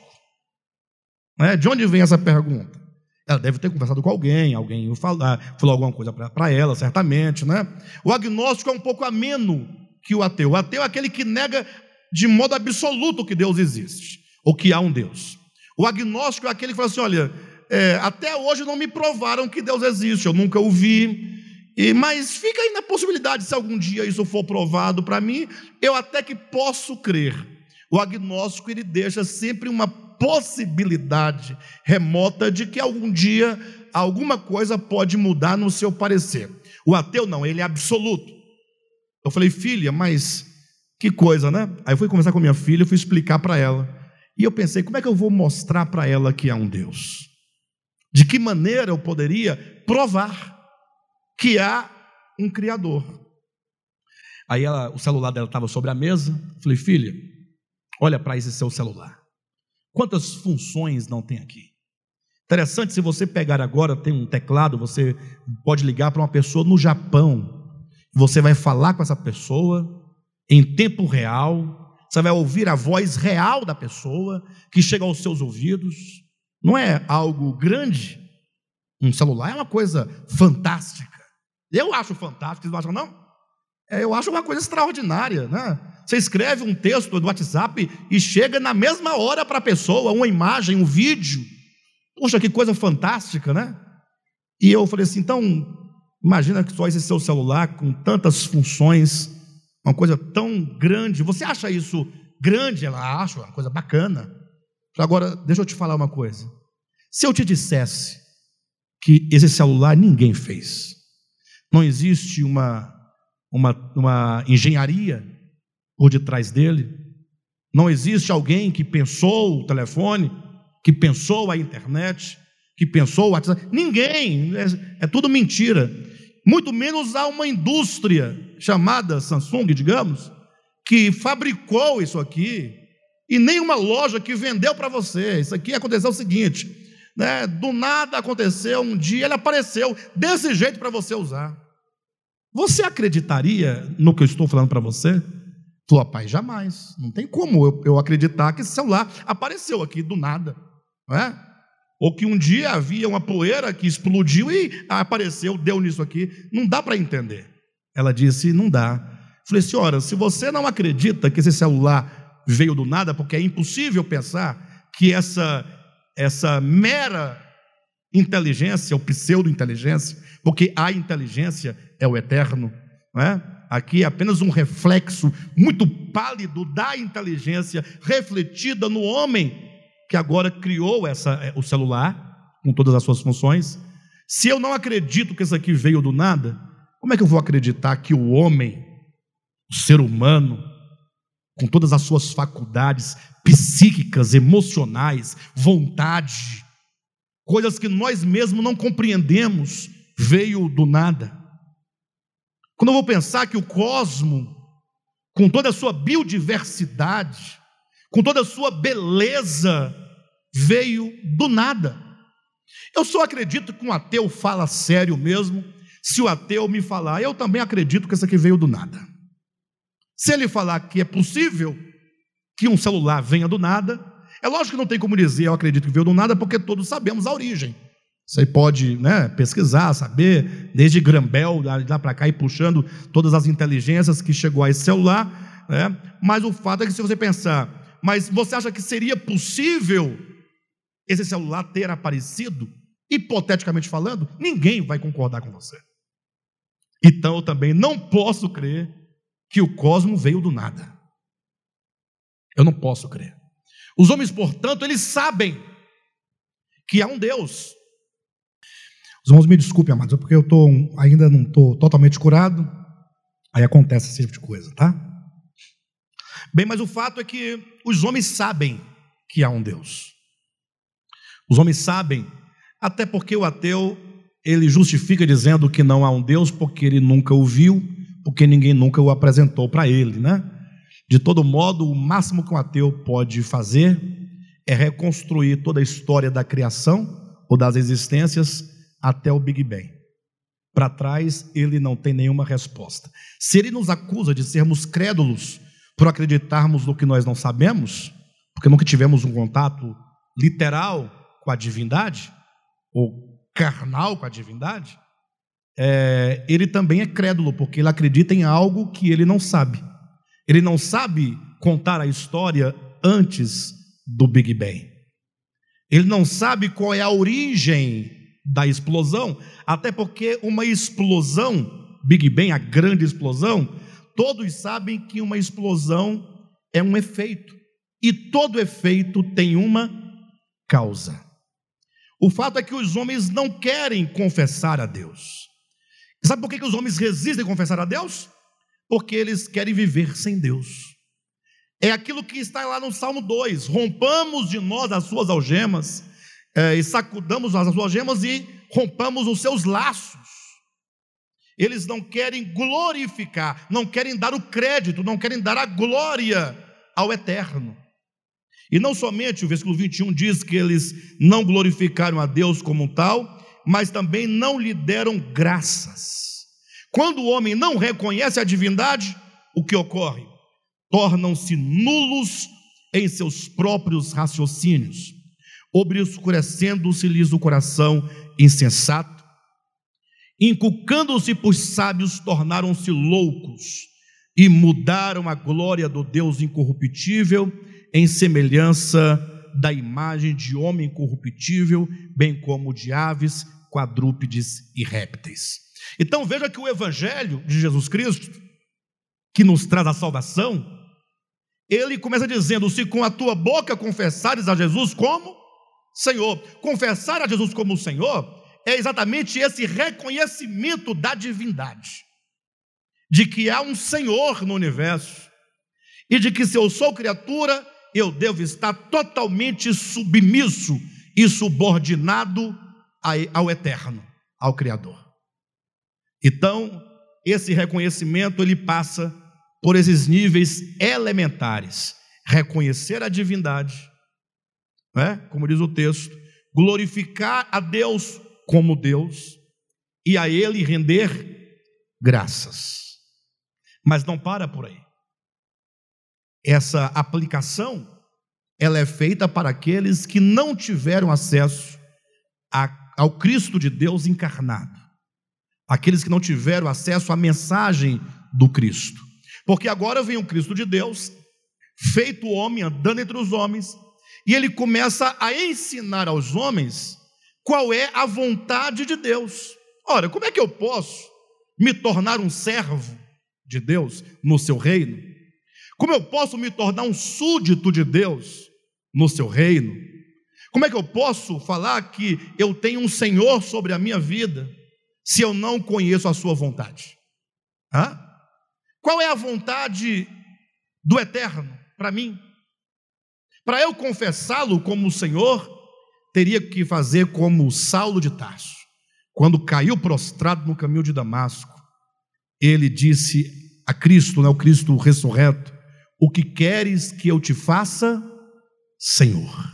É, de onde vem essa pergunta? Ela deve ter conversado com alguém, alguém falou, falou alguma coisa para ela, certamente, né? O agnóstico é um pouco ameno que o ateu. O ateu é aquele que nega de modo absoluto que Deus existe, ou que há um Deus. O agnóstico é aquele que fala assim: olha, é, até hoje não me provaram que Deus existe, eu nunca o vi, e, mas fica aí na possibilidade, se algum dia isso for provado para mim, eu até que posso crer. O agnóstico ele deixa sempre uma possibilidade remota de que algum dia alguma coisa pode mudar no seu parecer. O ateu não, ele é absoluto. Eu falei, filha, mas que coisa, né? Aí eu fui conversar com minha filha, fui explicar para ela. E eu pensei, como é que eu vou mostrar para ela que há um Deus? De que maneira eu poderia provar que há um Criador? Aí ela, o celular dela estava sobre a mesa. Falei, filha, olha para esse seu celular. Quantas funções não tem aqui? Interessante, se você pegar agora, tem um teclado, você pode ligar para uma pessoa no Japão. Você vai falar com essa pessoa em tempo real, você vai ouvir a voz real da pessoa que chega aos seus ouvidos. Não é algo grande? Um celular é uma coisa fantástica. Eu acho fantástico, vocês não acham, não? É, eu acho uma coisa extraordinária, né? Você escreve um texto no WhatsApp e chega na mesma hora para a pessoa, uma imagem, um vídeo. Puxa, que coisa fantástica, né? E eu falei assim: então, imagina que só esse seu celular com tantas funções, uma coisa tão grande. Você acha isso grande? Ela acha, uma coisa bacana. Agora, deixa eu te falar uma coisa. Se eu te dissesse que esse celular ninguém fez, não existe uma, uma, uma engenharia por detrás dele. Não existe alguém que pensou o telefone, que pensou a internet, que pensou o WhatsApp. Ninguém, é, é tudo mentira. Muito menos há uma indústria chamada Samsung, digamos, que fabricou isso aqui, e nem uma loja que vendeu para você. Isso aqui aconteceu o seguinte: né, do nada aconteceu, um dia ele apareceu desse jeito para você usar. Você acreditaria no que eu estou falando para você? Falou, pai, jamais. Não tem como eu, eu, acreditar que esse celular apareceu aqui do nada. Não é? Ou que um dia havia uma poeira que explodiu e apareceu, deu nisso aqui. Não dá para entender. Ela disse, não dá. Falei, senhora, se você não acredita que esse celular veio do nada, porque é impossível pensar que essa, essa mera inteligência, ou pseudo-inteligência, porque a inteligência é o eterno, não é? aqui é apenas um reflexo muito pálido da inteligência refletida no homem que agora criou essa, é, o celular com todas as suas funções. Se eu não acredito que isso aqui veio do nada, como é que eu vou acreditar que o homem, o ser humano, com todas as suas faculdades psíquicas, emocionais, vontade, coisas que nós mesmos não compreendemos, veio do nada? Quando eu vou pensar que o cosmo, com toda a sua biodiversidade, com toda a sua beleza, veio do nada. Eu só acredito que um ateu fala sério mesmo, se o ateu me falar, eu também acredito que isso aqui veio do nada. Se ele falar que é possível que um celular venha do nada, é lógico que não tem como dizer eu acredito que veio do nada, porque todos sabemos a origem. Você pode né, pesquisar, saber, desde Grambel, lá para cá, e puxando todas as inteligências que chegou a esse celular. Né? Mas o fato é que, se você pensar, mas você acha que seria possível esse celular ter aparecido? Hipoteticamente falando, ninguém vai concordar com você. Então eu também não posso crer que o cosmo veio do nada. Eu não posso crer. Os homens, portanto, eles sabem que há um Deus os irmãos me desculpem, amados, é porque eu tô, ainda não estou totalmente curado, aí acontece esse tipo de coisa, tá? Bem, mas o fato é que os homens sabem que há um Deus. Os homens sabem, até porque o ateu ele justifica dizendo que não há um Deus porque ele nunca o viu, porque ninguém nunca o apresentou para ele, né? De todo modo, o máximo que um ateu pode fazer é reconstruir toda a história da criação ou das existências até o Big Bang. Para trás, ele não tem nenhuma resposta. Se ele nos acusa de sermos crédulos por acreditarmos no que nós não sabemos, porque nunca tivemos um contato literal com a divindade, ou carnal com a divindade, é, ele também é crédulo, porque ele acredita em algo que ele não sabe. Ele não sabe contar a história antes do Big Bang. Ele não sabe qual é a origem da explosão, até porque uma explosão, Big Bang, a grande explosão, todos sabem que uma explosão é um efeito, e todo efeito tem uma causa. O fato é que os homens não querem confessar a Deus. Sabe por que os homens resistem a confessar a Deus? Porque eles querem viver sem Deus. É aquilo que está lá no Salmo 2: rompamos de nós as suas algemas, é, e sacudamos as suas algemas e rompamos os seus laços. Eles não querem glorificar, não querem dar o crédito, não querem dar a glória ao eterno. E não somente o versículo 21 diz que eles não glorificaram a Deus como tal, mas também não lhe deram graças. Quando o homem não reconhece a divindade, o que ocorre? tornam-se nulos em seus próprios raciocínios, obscurecendo-se-lhes o coração insensato, inculcando-se por sábios, tornaram-se loucos e mudaram a glória do Deus incorruptível em semelhança da imagem de homem corruptível, bem como de aves, quadrúpedes e répteis. Então veja que o evangelho de Jesus Cristo, que nos traz a salvação, ele começa dizendo: Se com a tua boca confessares a Jesus como Senhor, confessar a Jesus como Senhor é exatamente esse reconhecimento da divindade, de que há um Senhor no universo e de que se eu sou criatura, eu devo estar totalmente submisso e subordinado ao eterno, ao Criador. Então, esse reconhecimento ele passa por esses níveis elementares: reconhecer a divindade, né? como diz o texto, glorificar a Deus como Deus e a Ele render graças. Mas não para por aí. Essa aplicação ela é feita para aqueles que não tiveram acesso a, ao Cristo de Deus encarnado, aqueles que não tiveram acesso à mensagem do Cristo. Porque agora vem o Cristo de Deus, feito homem, andando entre os homens, e ele começa a ensinar aos homens qual é a vontade de Deus. Ora, como é que eu posso me tornar um servo de Deus no seu reino? Como eu posso me tornar um súdito de Deus no seu reino? Como é que eu posso falar que eu tenho um Senhor sobre a minha vida se eu não conheço a sua vontade? Hã? Qual é a vontade do eterno para mim? Para eu confessá-lo como Senhor, teria que fazer como Saulo de Tarso. Quando caiu prostrado no caminho de Damasco, ele disse a Cristo, né, o Cristo ressurreto: O que queres que eu te faça, Senhor?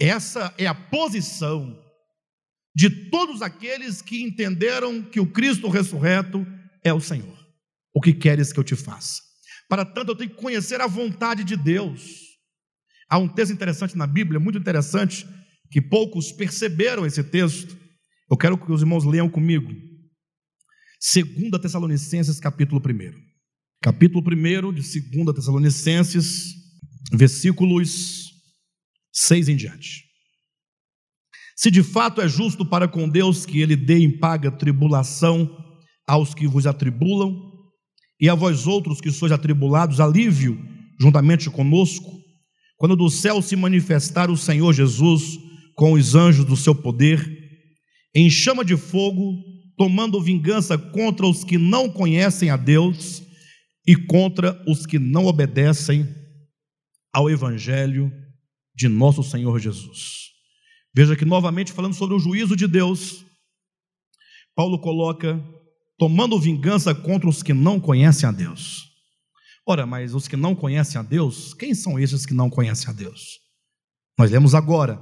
Essa é a posição de todos aqueles que entenderam que o Cristo ressurreto é o Senhor. O que queres que eu te faça? Para tanto, eu tenho que conhecer a vontade de Deus. Há um texto interessante na Bíblia, muito interessante, que poucos perceberam esse texto. Eu quero que os irmãos leiam comigo. 2 Tessalonicenses, capítulo 1. Capítulo 1 de 2 Tessalonicenses, versículos 6 em diante. Se de fato é justo para com Deus que ele dê em paga tribulação aos que vos atribulam, e a vós outros que sois atribulados, alívio juntamente conosco, quando do céu se manifestar o Senhor Jesus com os anjos do seu poder, em chama de fogo, tomando vingança contra os que não conhecem a Deus e contra os que não obedecem ao Evangelho de nosso Senhor Jesus. Veja que novamente falando sobre o juízo de Deus, Paulo coloca tomando vingança contra os que não conhecem a Deus. Ora, mas os que não conhecem a Deus, quem são esses que não conhecem a Deus? Nós lemos agora: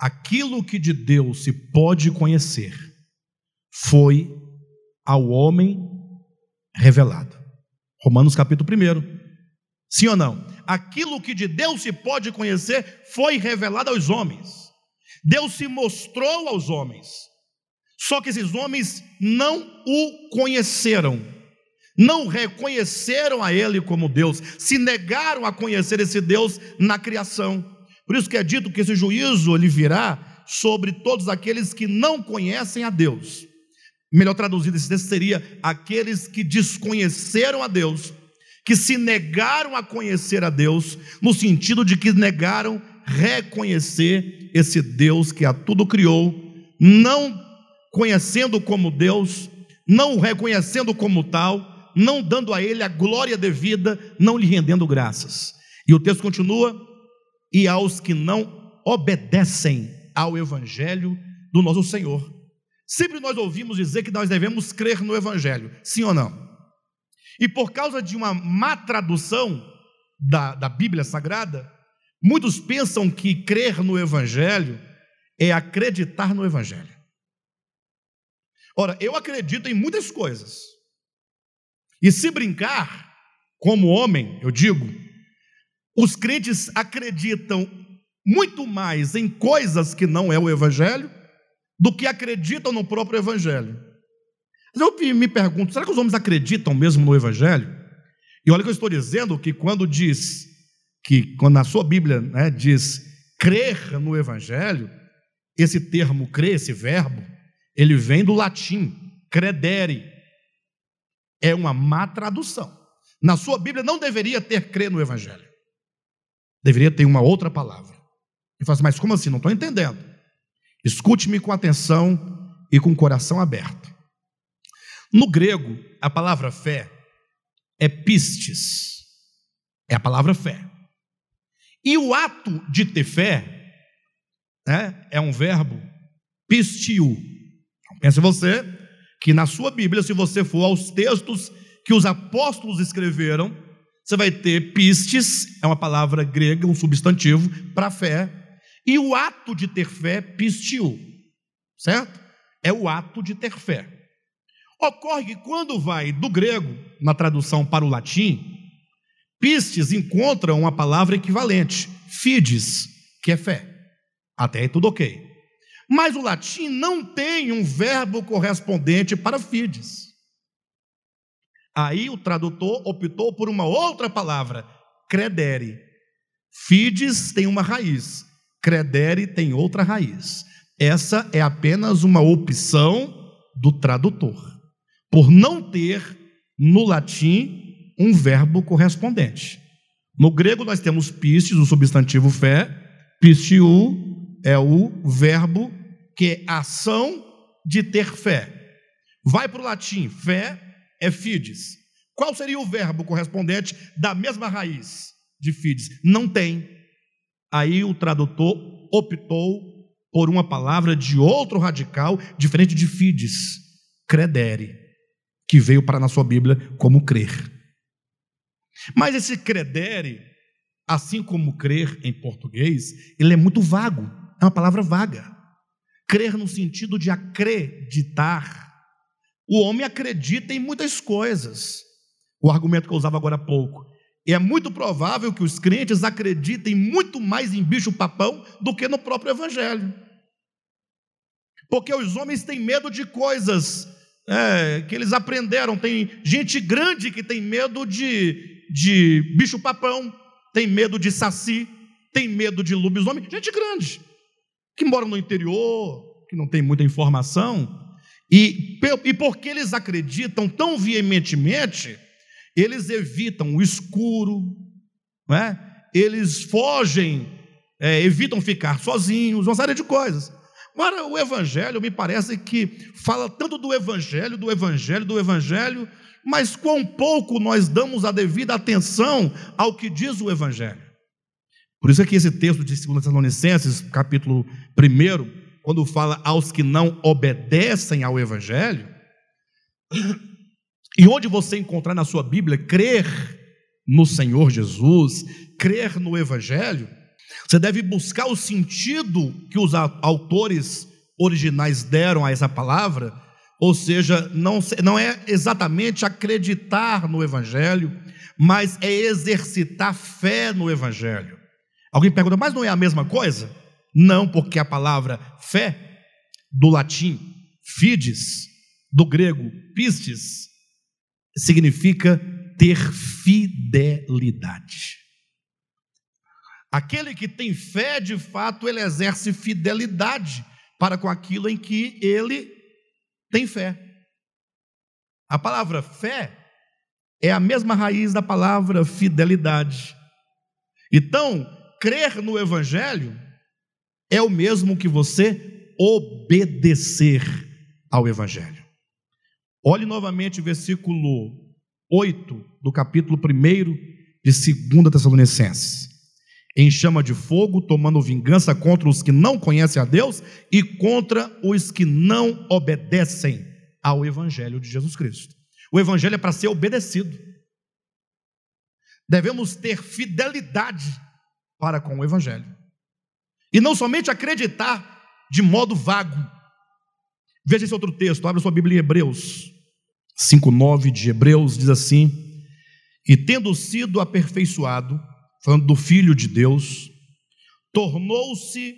aquilo que de Deus se pode conhecer foi ao homem revelado. Romanos capítulo 1. Sim ou não? Aquilo que de Deus se pode conhecer foi revelado aos homens. Deus se mostrou aos homens. Só que esses homens não o conheceram, não reconheceram a Ele como Deus, se negaram a conhecer esse Deus na criação. Por isso que é dito que esse juízo ele virá sobre todos aqueles que não conhecem a Deus. Melhor traduzido esse texto seria aqueles que desconheceram a Deus, que se negaram a conhecer a Deus, no sentido de que negaram reconhecer esse Deus que a tudo criou, não conhecendo como Deus, não o reconhecendo como tal, não dando a ele a glória devida, não lhe rendendo graças. E o texto continua: e aos que não obedecem ao evangelho do nosso Senhor. Sempre nós ouvimos dizer que nós devemos crer no evangelho, sim ou não? E por causa de uma má tradução da, da Bíblia Sagrada, muitos pensam que crer no evangelho é acreditar no evangelho. Ora, eu acredito em muitas coisas. E se brincar, como homem, eu digo, os crentes acreditam muito mais em coisas que não é o Evangelho do que acreditam no próprio Evangelho. Eu me pergunto, será que os homens acreditam mesmo no Evangelho? E olha que eu estou dizendo que quando diz, que quando na sua Bíblia né, diz crer no Evangelho, esse termo crer, esse verbo, ele vem do latim, credere. É uma má tradução. Na sua Bíblia não deveria ter crer no Evangelho. Deveria ter uma outra palavra. E fala assim, mas como assim? Não estou entendendo. Escute-me com atenção e com o coração aberto. No grego, a palavra fé é pistes. É a palavra fé. E o ato de ter fé né, é um verbo pistiu. Pense você que na sua Bíblia, se você for aos textos que os apóstolos escreveram, você vai ter pistes, é uma palavra grega, um substantivo para fé, e o ato de ter fé, pistiu, certo? É o ato de ter fé. Ocorre que quando vai do grego, na tradução para o latim, pistes encontra uma palavra equivalente, fides, que é fé. Até aí tudo ok. Mas o latim não tem um verbo correspondente para fides. Aí o tradutor optou por uma outra palavra, credere. Fides tem uma raiz, credere tem outra raiz. Essa é apenas uma opção do tradutor, por não ter no latim um verbo correspondente. No grego nós temos pistes, o substantivo fé, pistiu é o verbo que é ação de ter fé. Vai para o latim, fé é fides. Qual seria o verbo correspondente da mesma raiz de fides? Não tem. Aí o tradutor optou por uma palavra de outro radical, diferente de fides, credere, que veio para na sua Bíblia como crer. Mas esse credere, assim como crer em português, ele é muito vago é uma palavra vaga. Crer no sentido de acreditar. O homem acredita em muitas coisas. O argumento que eu usava agora há pouco. E é muito provável que os crentes acreditem muito mais em bicho-papão do que no próprio Evangelho. Porque os homens têm medo de coisas é, que eles aprenderam. Tem gente grande que tem medo de, de bicho-papão, tem medo de saci, tem medo de lobisomem. Gente grande que moram no interior, que não tem muita informação, e, e porque eles acreditam tão veementemente, eles evitam o escuro, né? eles fogem, é, evitam ficar sozinhos, uma série de coisas. Agora, o Evangelho me parece que fala tanto do Evangelho, do Evangelho, do Evangelho, mas quão pouco nós damos a devida atenção ao que diz o Evangelho. Por isso é que esse texto de 2 Tessalonicenses, capítulo 1, quando fala aos que não obedecem ao Evangelho, e onde você encontrar na sua Bíblia crer no Senhor Jesus, crer no Evangelho, você deve buscar o sentido que os autores originais deram a essa palavra, ou seja, não, não é exatamente acreditar no Evangelho, mas é exercitar fé no Evangelho. Alguém pergunta, mas não é a mesma coisa? Não, porque a palavra fé, do latim fides, do grego pistes, significa ter fidelidade. Aquele que tem fé, de fato, ele exerce fidelidade para com aquilo em que ele tem fé. A palavra fé é a mesma raiz da palavra fidelidade. Então, crer no Evangelho é o mesmo que você obedecer ao Evangelho. Olhe novamente o versículo 8 do capítulo 1 de 2 Tessalonicenses. Em chama de fogo, tomando vingança contra os que não conhecem a Deus e contra os que não obedecem ao Evangelho de Jesus Cristo. O Evangelho é para ser obedecido. Devemos ter fidelidade para com o Evangelho. E não somente acreditar de modo vago. Veja esse outro texto, abre sua Bíblia em Hebreus 5,9 de Hebreus, diz assim: E tendo sido aperfeiçoado, falando do Filho de Deus, tornou-se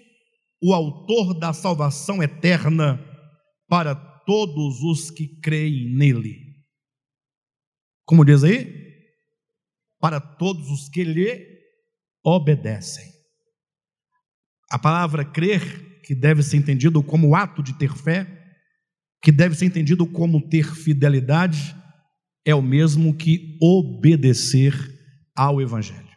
o autor da salvação eterna para todos os que creem nele. Como diz aí? Para todos os que lhe obedecem. A palavra crer, que deve ser entendido como ato de ter fé, que deve ser entendido como ter fidelidade, é o mesmo que obedecer ao Evangelho.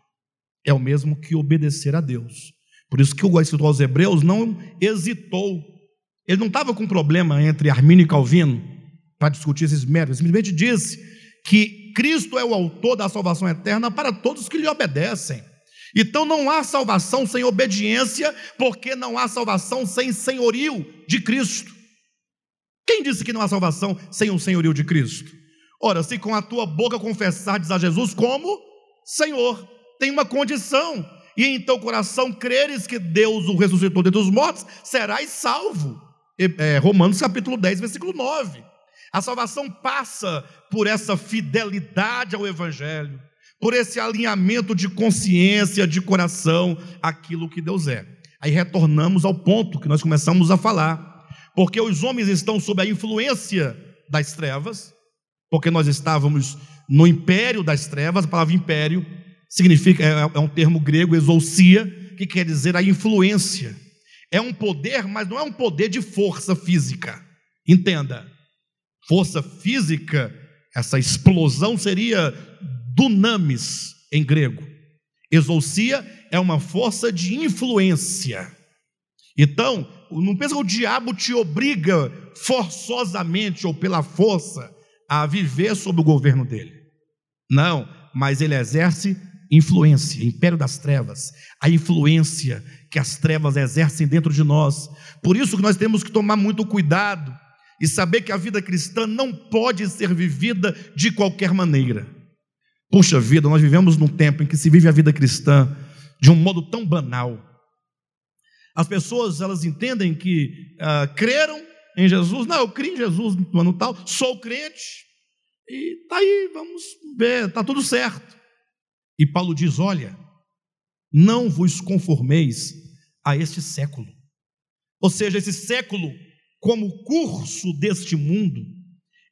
É o mesmo que obedecer a Deus. Por isso que o escritor aos Hebreus não hesitou. Ele não estava com problema entre Armínio e Calvino para discutir esses méritos. Simplesmente disse que Cristo é o autor da salvação eterna para todos que lhe obedecem. Então não há salvação sem obediência, porque não há salvação sem senhorio de Cristo. Quem disse que não há salvação sem o senhorio de Cristo? Ora, se com a tua boca confessares a Jesus como Senhor, tem uma condição, e em teu coração creres que Deus o ressuscitou dentre os mortos, serás salvo. É, Romanos capítulo 10, versículo 9. A salvação passa por essa fidelidade ao Evangelho por esse alinhamento de consciência, de coração, aquilo que Deus é. Aí retornamos ao ponto que nós começamos a falar, porque os homens estão sob a influência das trevas, porque nós estávamos no império das trevas, a palavra império significa, é, é um termo grego, exousia, que quer dizer a influência. É um poder, mas não é um poder de força física. Entenda, força física, essa explosão seria dunamis em grego. Exousia é uma força de influência. Então, não pensa que o diabo te obriga forçosamente ou pela força a viver sob o governo dele. Não, mas ele exerce influência, império das trevas, a influência que as trevas exercem dentro de nós. Por isso que nós temos que tomar muito cuidado e saber que a vida cristã não pode ser vivida de qualquer maneira. Puxa vida, nós vivemos num tempo em que se vive a vida cristã de um modo tão banal. As pessoas elas entendem que uh, creram em Jesus, não, eu criei em Jesus no ano tal, sou crente, e tá aí, vamos ver, está tudo certo. E Paulo diz: olha, não vos conformeis a este século. Ou seja, esse século, como curso deste mundo,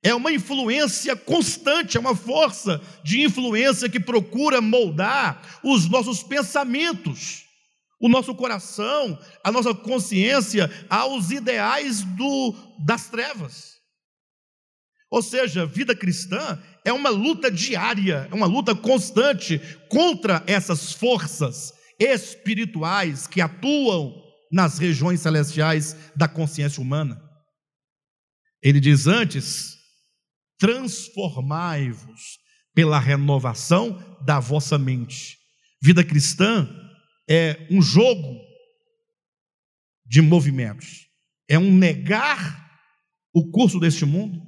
é uma influência constante, é uma força de influência que procura moldar os nossos pensamentos, o nosso coração, a nossa consciência aos ideais do, das trevas. Ou seja, vida cristã é uma luta diária, é uma luta constante contra essas forças espirituais que atuam nas regiões celestiais da consciência humana. Ele diz antes transformai-vos pela renovação da vossa mente. Vida cristã é um jogo de movimentos. É um negar o curso deste mundo,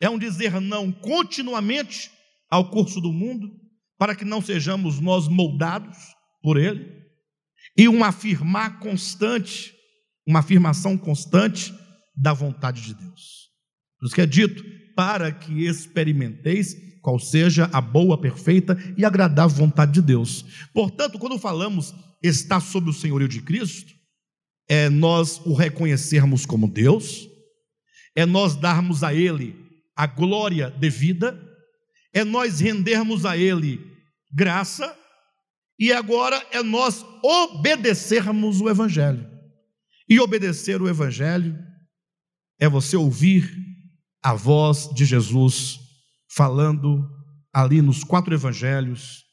é um dizer não continuamente ao curso do mundo, para que não sejamos nós moldados por ele, e um afirmar constante, uma afirmação constante da vontade de Deus. Por isso que é dito, para que experimenteis qual seja a boa, perfeita e agradável vontade de Deus. Portanto, quando falamos está sob o senhorio de Cristo, é nós o reconhecermos como Deus, é nós darmos a Ele a glória devida, é nós rendermos a Ele graça, e agora é nós obedecermos o Evangelho. E obedecer o Evangelho é você ouvir a voz de Jesus falando ali nos quatro Evangelhos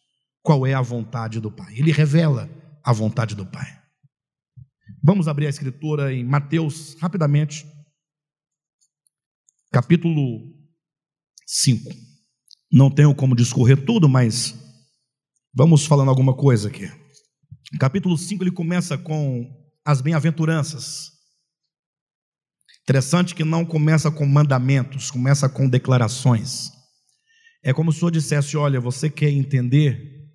qual é a vontade do Pai. Ele revela a vontade do Pai. Vamos abrir a escritura em Mateus rapidamente, capítulo 5. Não tenho como discorrer tudo, mas vamos falando alguma coisa aqui. Capítulo 5 ele começa com as bem-aventuranças. Interessante que não começa com mandamentos, começa com declarações. É como se o senhor dissesse: Olha, você quer entender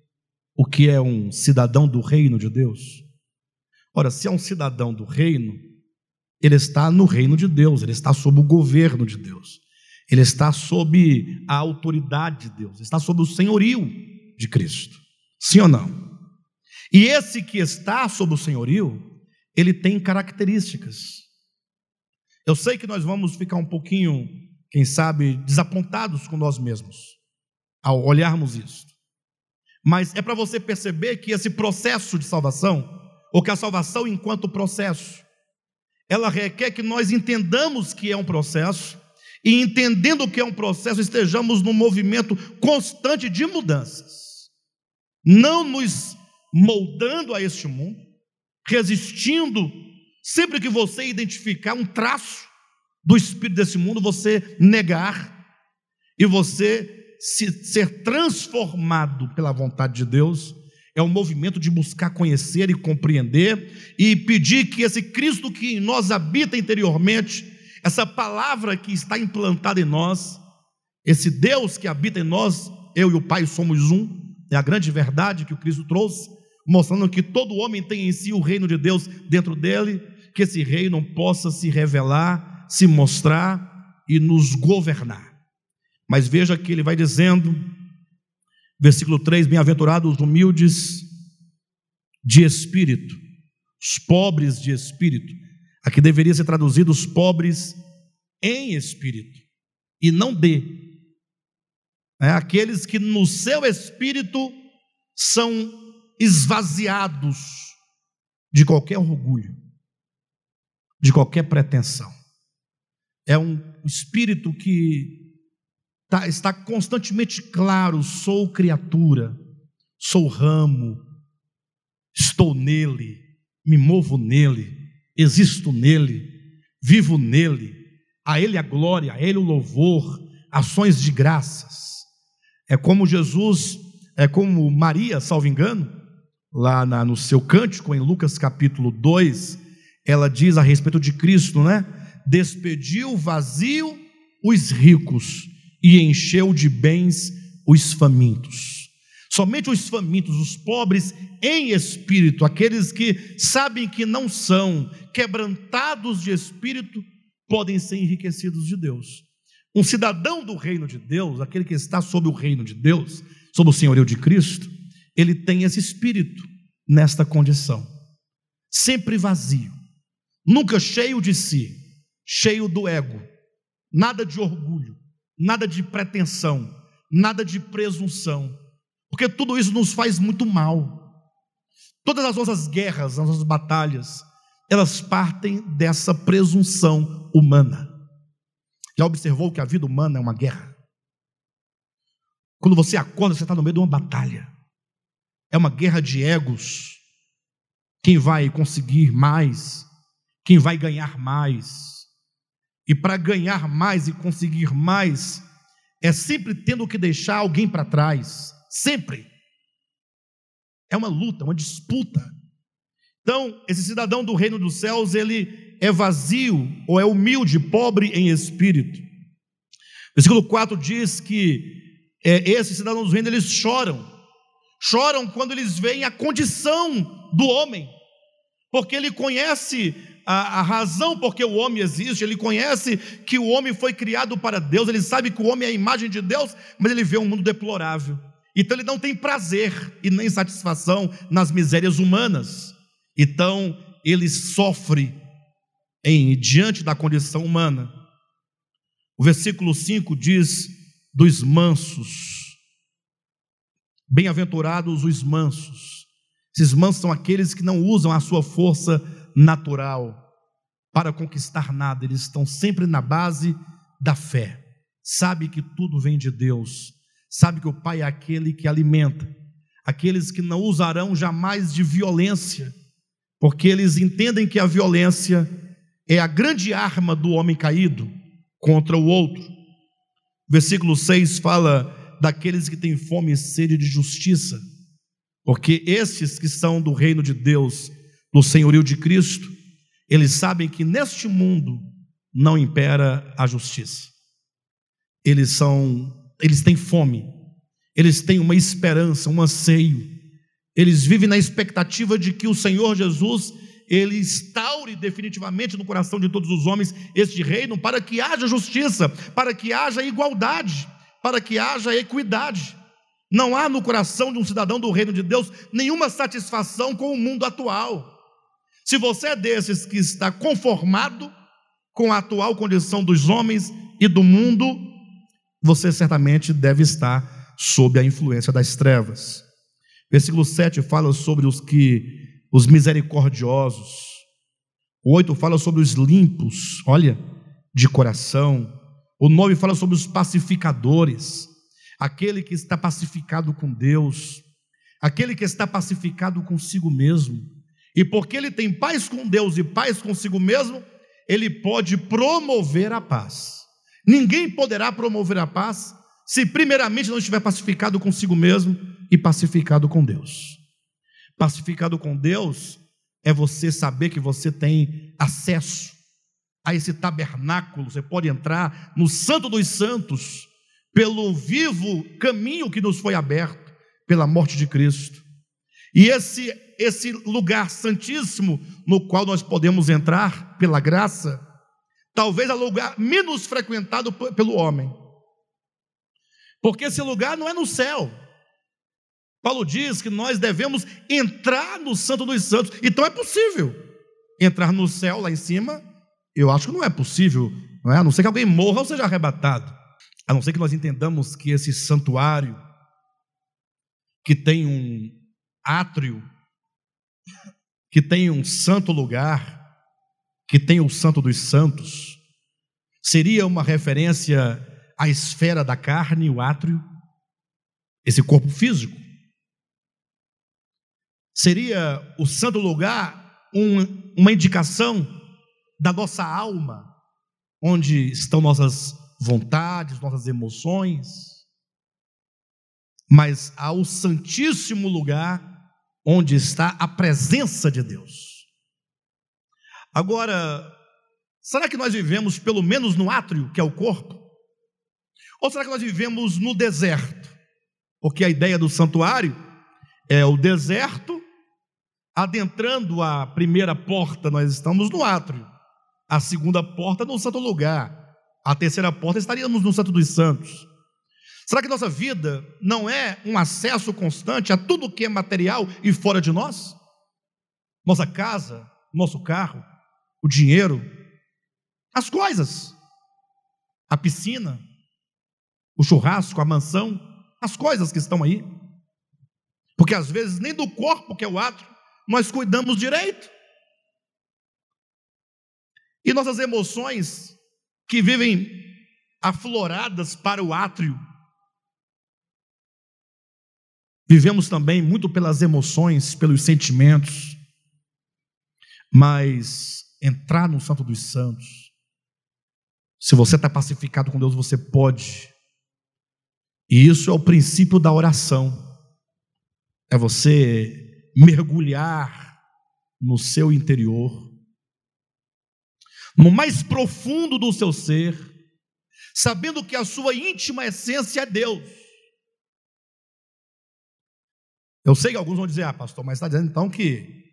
o que é um cidadão do reino de Deus? Ora, se é um cidadão do reino, ele está no reino de Deus, ele está sob o governo de Deus, ele está sob a autoridade de Deus, está sob o senhorio de Cristo. Sim ou não? E esse que está sob o senhorio, ele tem características. Eu sei que nós vamos ficar um pouquinho, quem sabe, desapontados com nós mesmos ao olharmos isso. Mas é para você perceber que esse processo de salvação, ou que a salvação enquanto processo, ela requer que nós entendamos que é um processo, e entendendo que é um processo, estejamos num movimento constante de mudanças, não nos moldando a este mundo, resistindo, sempre que você identificar um traço do espírito desse mundo, você negar e você se, ser transformado pela vontade de Deus é um movimento de buscar conhecer e compreender e pedir que esse Cristo que em nós habita interiormente, essa palavra que está implantada em nós, esse Deus que habita em nós, eu e o Pai somos um, é a grande verdade que o Cristo trouxe, mostrando que todo homem tem em si o reino de Deus dentro dele, que esse reino possa se revelar, se mostrar e nos governar. Mas veja que ele vai dizendo, versículo 3: Bem-aventurados os humildes de espírito, os pobres de espírito. Aqui deveria ser traduzido os pobres em espírito, e não de. É, aqueles que no seu espírito são esvaziados de qualquer orgulho, de qualquer pretensão. É um espírito que Tá, está constantemente claro: sou criatura, sou ramo, estou nele, me movo nele, existo nele, vivo nele, a ele a glória, a ele o louvor, ações de graças. É como Jesus, é como Maria, salvo engano, lá na, no seu cântico em Lucas capítulo 2, ela diz a respeito de Cristo, né? Despediu vazio os ricos e encheu de bens os famintos. Somente os famintos, os pobres em espírito, aqueles que sabem que não são quebrantados de espírito, podem ser enriquecidos de Deus. Um cidadão do reino de Deus, aquele que está sob o reino de Deus, sob o senhorio de Cristo, ele tem esse espírito nesta condição, sempre vazio, nunca cheio de si, cheio do ego, nada de orgulho, nada de pretensão, nada de presunção, porque tudo isso nos faz muito mal. Todas as nossas guerras, as nossas batalhas, elas partem dessa presunção humana. Já observou que a vida humana é uma guerra? Quando você acorda, você está no meio de uma batalha. É uma guerra de egos. Quem vai conseguir mais? Quem vai ganhar mais? E para ganhar mais e conseguir mais, é sempre tendo que deixar alguém para trás. Sempre. É uma luta, uma disputa Então, esse cidadão do reino dos céus, ele é vazio ou é humilde, pobre em espírito. Versículo 4 diz que é, esses cidadãos do reino, eles choram. Choram quando eles veem a condição do homem, porque ele conhece a, a, razão porque o homem existe, ele conhece que o homem foi criado para Deus, ele sabe que o homem é a imagem de Deus, mas ele vê um mundo deplorável. Então ele não tem prazer e nem satisfação nas misérias humanas. Então ele sofre em diante da condição humana. O versículo 5 diz dos mansos. Bem-aventurados os mansos. Esses mansos são aqueles que não usam a sua força natural para conquistar nada, eles estão sempre na base da fé. Sabe que tudo vem de Deus, sabe que o Pai é aquele que alimenta, aqueles que não usarão jamais de violência, porque eles entendem que a violência é a grande arma do homem caído contra o outro. Versículo 6 fala daqueles que têm fome e sede de justiça, porque estes que são do reino de Deus, do senhorio de Cristo, eles sabem que neste mundo não impera a justiça. Eles são, eles têm fome, eles têm uma esperança, um anseio. Eles vivem na expectativa de que o Senhor Jesus ele instaure definitivamente no coração de todos os homens este reino para que haja justiça, para que haja igualdade, para que haja equidade. Não há no coração de um cidadão do reino de Deus nenhuma satisfação com o mundo atual. Se você é desses que está conformado com a atual condição dos homens e do mundo, você certamente deve estar sob a influência das trevas. Versículo 7 fala sobre os que os misericordiosos. O 8 fala sobre os limpos, olha, de coração. O 9 fala sobre os pacificadores, aquele que está pacificado com Deus, aquele que está pacificado consigo mesmo. E porque ele tem paz com Deus e paz consigo mesmo, ele pode promover a paz. Ninguém poderá promover a paz se, primeiramente, não estiver pacificado consigo mesmo e pacificado com Deus. Pacificado com Deus é você saber que você tem acesso a esse tabernáculo, você pode entrar no Santo dos Santos, pelo vivo caminho que nos foi aberto pela morte de Cristo. E esse esse lugar santíssimo no qual nós podemos entrar pela graça, talvez é o lugar menos frequentado pelo homem. Porque esse lugar não é no céu. Paulo diz que nós devemos entrar no Santo dos Santos. Então é possível entrar no céu lá em cima. Eu acho que não é possível, não é? A não ser que alguém morra ou seja arrebatado. A não ser que nós entendamos que esse santuário, que tem um átrio que tem um santo lugar, que tem o santo dos santos, seria uma referência à esfera da carne, o átrio, esse corpo físico. Seria o santo lugar um, uma indicação da nossa alma, onde estão nossas vontades, nossas emoções, mas ao santíssimo lugar onde está a presença de Deus. Agora, será que nós vivemos pelo menos no átrio, que é o corpo? Ou será que nós vivemos no deserto? Porque a ideia do santuário é o deserto, adentrando a primeira porta, nós estamos no átrio, a segunda porta no santo lugar, a terceira porta estaríamos no Santo dos Santos. Será que nossa vida não é um acesso constante a tudo que é material e fora de nós? Nossa casa, nosso carro, o dinheiro, as coisas, a piscina, o churrasco, a mansão, as coisas que estão aí. Porque às vezes nem do corpo, que é o ato, nós cuidamos direito. E nossas emoções que vivem afloradas para o átrio, Vivemos também muito pelas emoções, pelos sentimentos, mas entrar no Santo dos Santos, se você está pacificado com Deus, você pode. E isso é o princípio da oração. É você mergulhar no seu interior, no mais profundo do seu ser, sabendo que a sua íntima essência é Deus. Eu sei que alguns vão dizer, ah, pastor, mas está dizendo então que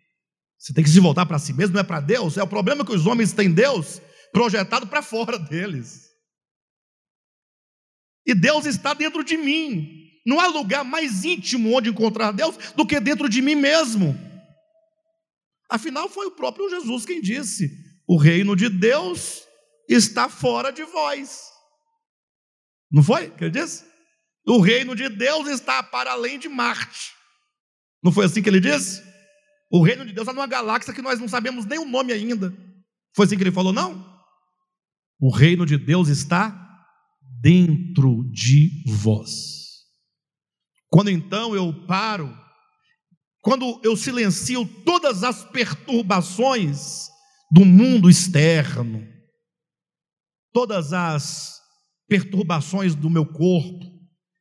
você tem que se voltar para si mesmo, não é para Deus? É o problema que os homens têm Deus projetado para fora deles. E Deus está dentro de mim. Não há lugar mais íntimo onde encontrar Deus do que dentro de mim mesmo. Afinal, foi o próprio Jesus quem disse: o reino de Deus está fora de vós. Não foi que ele disse? O reino de Deus está para além de Marte. Não foi assim que ele disse? O reino de Deus está numa galáxia que nós não sabemos nem o nome ainda. Foi assim que ele falou, não? O reino de Deus está dentro de vós. Quando então eu paro, quando eu silencio todas as perturbações do mundo externo, todas as perturbações do meu corpo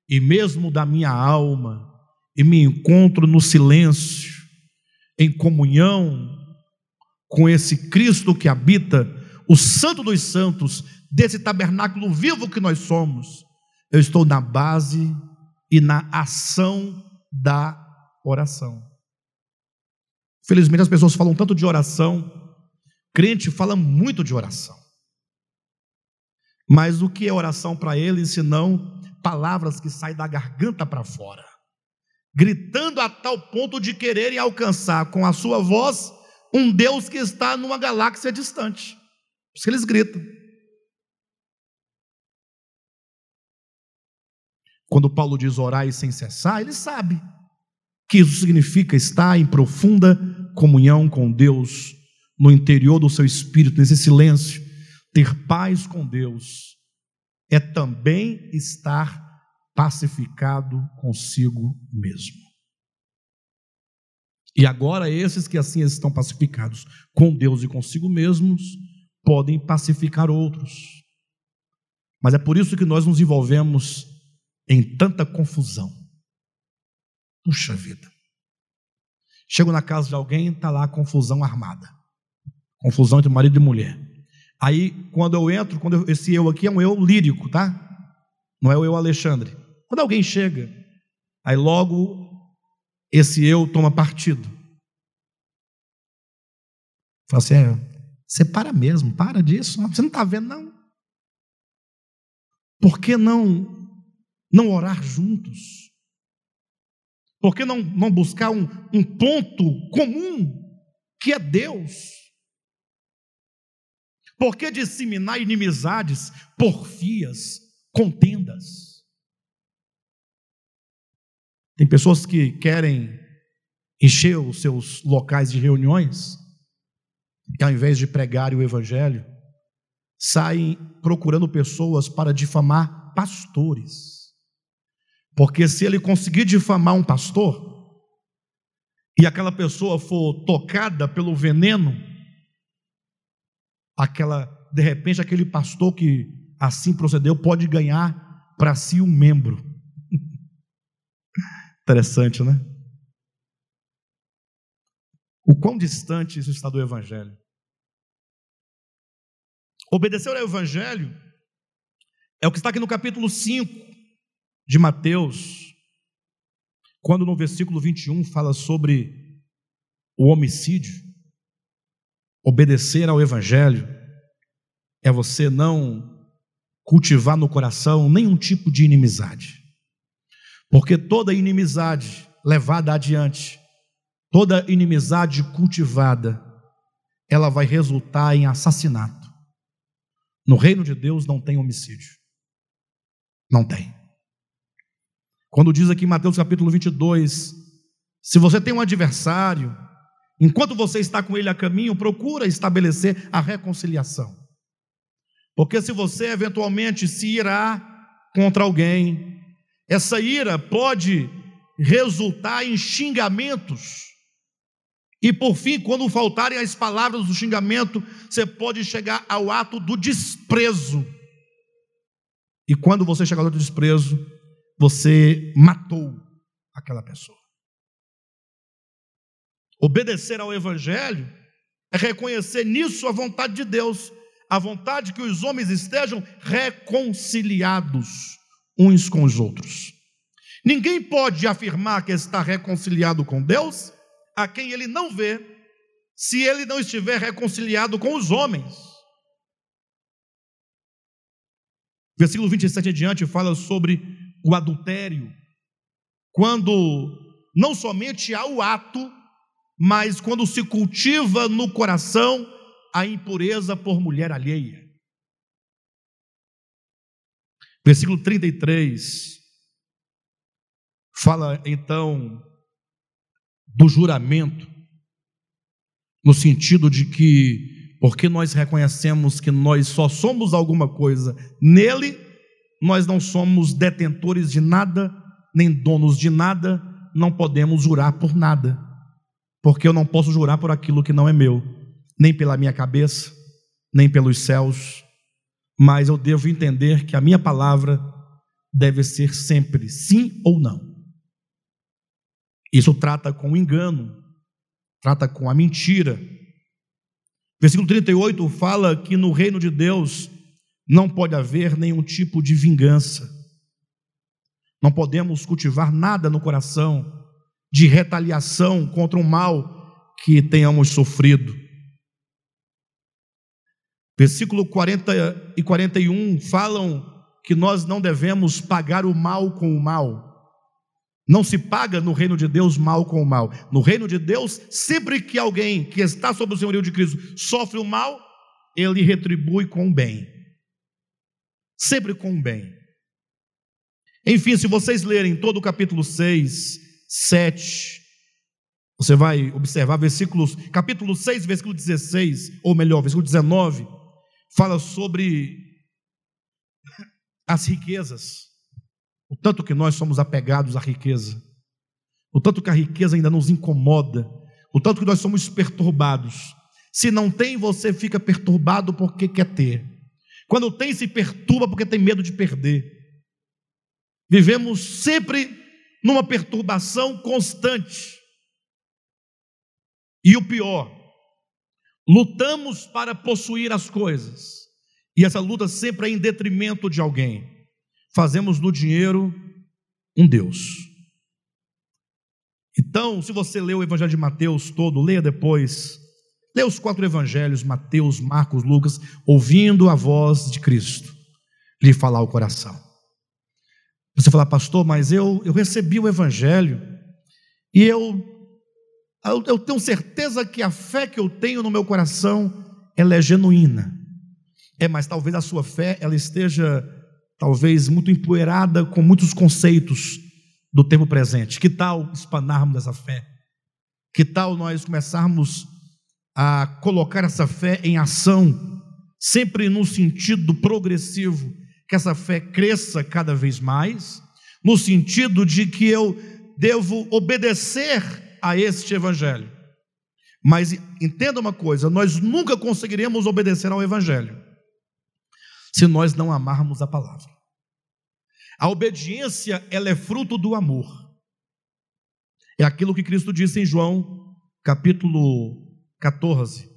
e mesmo da minha alma, e me encontro no silêncio, em comunhão com esse Cristo que habita o Santo dos Santos, desse tabernáculo vivo que nós somos, eu estou na base e na ação da oração. Felizmente as pessoas falam tanto de oração, crente fala muito de oração. Mas o que é oração para eles, senão palavras que saem da garganta para fora, gritando a tal ponto de quererem alcançar com a sua voz um Deus que está numa galáxia distante. Por isso que eles gritam. Quando Paulo diz orar e sem cessar, ele sabe que isso significa estar em profunda comunhão com Deus, no interior do seu espírito, nesse silêncio. Ter paz com Deus é também estar pacificado consigo mesmo. E agora, esses que assim estão pacificados com Deus e consigo mesmos, podem pacificar outros. Mas é por isso que nós nos envolvemos em tanta confusão. Puxa vida. Chego na casa de alguém, está lá confusão armada. Confusão entre marido e mulher. Aí, quando eu entro, quando eu, esse eu aqui é um eu lírico, tá? Não é o eu Alexandre. Quando alguém chega, aí logo esse eu toma partido. Fala assim, é, você para mesmo, para disso. Você não está vendo, não. Por que não não orar juntos? Por que não, não buscar um, um ponto comum, que é Deus? Por que disseminar inimizades, porfias, contendas? Tem pessoas que querem encher os seus locais de reuniões, que ao invés de pregarem o Evangelho, saem procurando pessoas para difamar pastores. Porque se ele conseguir difamar um pastor, e aquela pessoa for tocada pelo veneno, aquela, de repente, aquele pastor que assim procedeu pode ganhar para si um membro. Interessante, né? O quão distante isso está do Evangelho. Obedecer ao Evangelho é o que está aqui no capítulo 5 de Mateus, quando no versículo 21 fala sobre o homicídio, obedecer ao Evangelho é você não cultivar no coração nenhum tipo de inimizade, porque toda inimizade levada adiante, toda inimizade cultivada, ela vai resultar em assassinato. No reino de Deus não tem homicídio, não tem. Quando diz aqui em Mateus capítulo 22, se você tem um adversário, enquanto você está com ele a caminho, procura estabelecer a reconciliação. Porque se você eventualmente se irá contra alguém, essa ira pode resultar em xingamentos. E por fim, quando faltarem as palavras do xingamento, você pode chegar ao ato do desprezo. E quando você chegar ao desprezo, você matou aquela pessoa. Obedecer ao Evangelho é reconhecer nisso a vontade de Deus, a vontade que os homens estejam reconciliados uns com os outros. Ninguém pode afirmar que está reconciliado com Deus a quem ele não vê, se ele não estiver reconciliado com os homens. Versículo 27 adiante fala sobre o adultério, quando não somente há o ato, mas quando se cultiva no coração a impureza por mulher alheia. Versículo 33 fala então do juramento, no sentido de que, porque nós reconhecemos que nós só somos alguma coisa nele, nós não somos detentores de nada, nem donos de nada, não podemos jurar por nada porque eu não posso jurar por aquilo que não é meu, nem pela minha cabeça, nem pelos céus, mas eu devo entender que a minha palavra deve ser sempre sim ou não. Isso trata com o engano, trata com a mentira. Versículo 38 fala que no reino de Deus não pode haver nenhum tipo de vingança. Não podemos cultivar nada no coração de retaliação contra o mal que tenhamos sofrido. Versículo 40 e 41 falam que nós não devemos pagar o mal com o mal. Não se paga no reino de Deus mal com o mal. No reino de Deus, sempre que alguém que está sob o senhorio de Cristo sofre o mal, ele retribui com o bem. Sempre com o bem. Enfim, se vocês lerem todo o capítulo 6, 7. Você vai observar versículos, capítulo 6, versículo 16, ou melhor, versículo 19, fala sobre as riquezas. O tanto que nós somos apegados à riqueza. O tanto que a riqueza ainda nos incomoda. O tanto que nós somos perturbados. Se não tem, você fica perturbado porque quer ter. Quando tem, se perturba porque tem medo de perder. Vivemos sempre numa perturbação constante. E o pior, lutamos para possuir as coisas, e essa luta sempre é em detrimento de alguém. Fazemos do dinheiro um Deus. Então, se você lê o Evangelho de Mateus todo, leia depois. Leia os quatro evangelhos, Mateus, Marcos, Lucas, ouvindo a voz de Cristo lhe falar o coração. Você fala, pastor, mas eu, eu recebi o Evangelho e eu, eu, eu tenho certeza que a fé que eu tenho no meu coração ela é genuína. É, mas talvez a sua fé ela esteja talvez muito empoeirada com muitos conceitos do tempo presente. Que tal espanarmos essa fé? Que tal nós começarmos a colocar essa fé em ação, sempre no sentido progressivo, que essa fé cresça cada vez mais, no sentido de que eu devo obedecer a este Evangelho. Mas entenda uma coisa: nós nunca conseguiremos obedecer ao Evangelho se nós não amarmos a palavra. A obediência, ela é fruto do amor. É aquilo que Cristo disse em João, capítulo 14.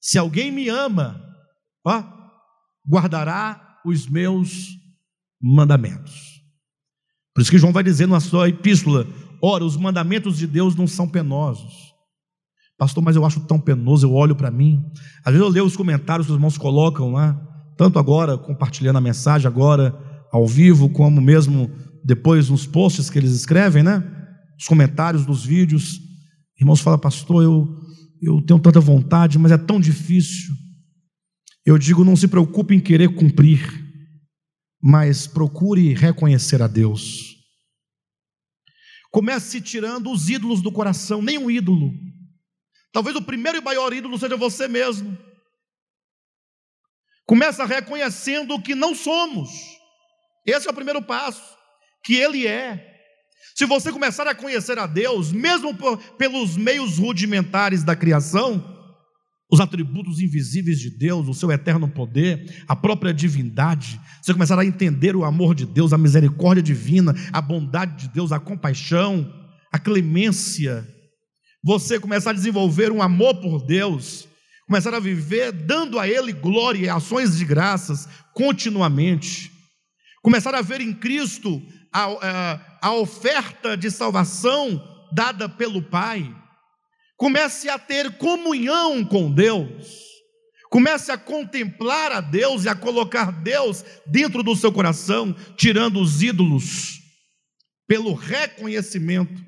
Se alguém me ama, ó, guardará os meus mandamentos. Por isso que João vai dizer na sua epístola: ora, os mandamentos de Deus não são penosos. Pastor, mas eu acho tão penoso, eu olho para mim. Às vezes eu leio os comentários que os irmãos colocam lá, tanto agora compartilhando a mensagem, agora ao vivo, como mesmo depois nos posts que eles escrevem, né? Os comentários dos vídeos. Irmãos falam, pastor, eu, eu tenho tanta vontade, mas é tão difícil. Eu digo, não se preocupe em querer cumprir, mas procure reconhecer a Deus. Comece tirando os ídolos do coração, nenhum ídolo. Talvez o primeiro e maior ídolo seja você mesmo. Começa reconhecendo que não somos. Esse é o primeiro passo, que Ele é. Se você começar a conhecer a Deus, mesmo por, pelos meios rudimentares da criação, os atributos invisíveis de Deus, o seu eterno poder, a própria divindade, você começar a entender o amor de Deus, a misericórdia divina, a bondade de Deus, a compaixão, a clemência. você começar a desenvolver um amor por Deus, começar a viver dando a Ele glória e ações de graças continuamente, começar a ver em Cristo a, a, a oferta de salvação dada pelo Pai, comece a ter comunhão com Deus, comece a contemplar a Deus e a colocar Deus dentro do seu coração, tirando os ídolos, pelo reconhecimento,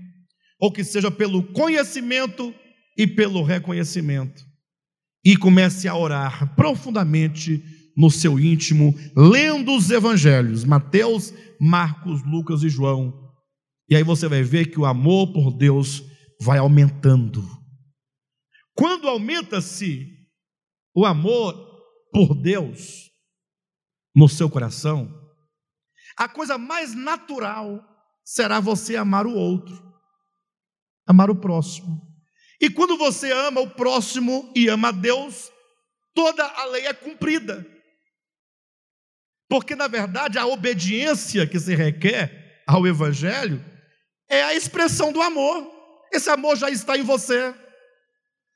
ou que seja pelo conhecimento e pelo reconhecimento, e comece a orar profundamente no seu íntimo, lendo os evangelhos, Mateus, Marcos, Lucas e João. E aí você vai ver que o amor por Deus vai aumentando. Quando aumenta-se o amor por Deus no seu coração, a coisa mais natural será você amar o outro, amar o próximo. E quando você ama o próximo e ama a Deus, toda a lei é cumprida. Porque, na verdade, a obediência que se requer ao Evangelho é a expressão do amor. Esse amor já está em você.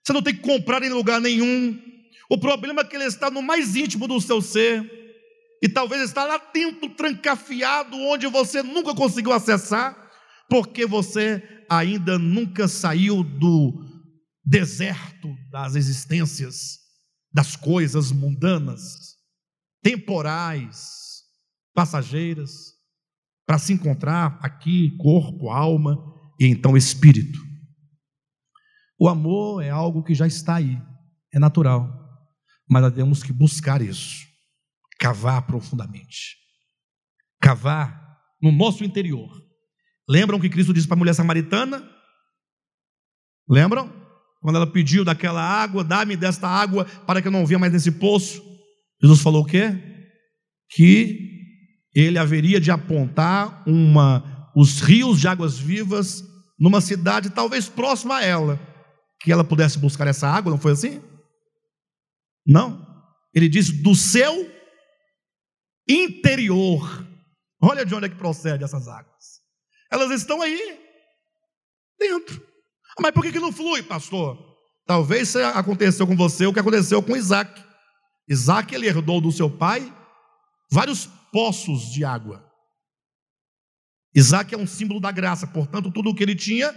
Você não tem que comprar em lugar nenhum. O problema é que ele está no mais íntimo do seu ser. E talvez está lá dentro, trancafiado, onde você nunca conseguiu acessar, porque você ainda nunca saiu do deserto das existências, das coisas mundanas temporais, passageiras, para se encontrar aqui, corpo, alma e então espírito. O amor é algo que já está aí, é natural, mas nós temos que buscar isso, cavar profundamente, cavar no nosso interior. Lembram que Cristo disse para a mulher samaritana? Lembram? Quando ela pediu daquela água, dá-me desta água para que eu não venha mais nesse poço. Jesus falou o quê? Que ele haveria de apontar uma, os rios de águas vivas numa cidade talvez próxima a ela, que ela pudesse buscar essa água, não foi assim? Não. Ele diz do seu interior. Olha de onde é que procede essas águas. Elas estão aí, dentro. Mas por que, que não flui, pastor? Talvez aconteceu com você o que aconteceu com Isaac. Isaac ele herdou do seu pai vários poços de água. Isaac é um símbolo da graça, portanto, tudo o que ele tinha,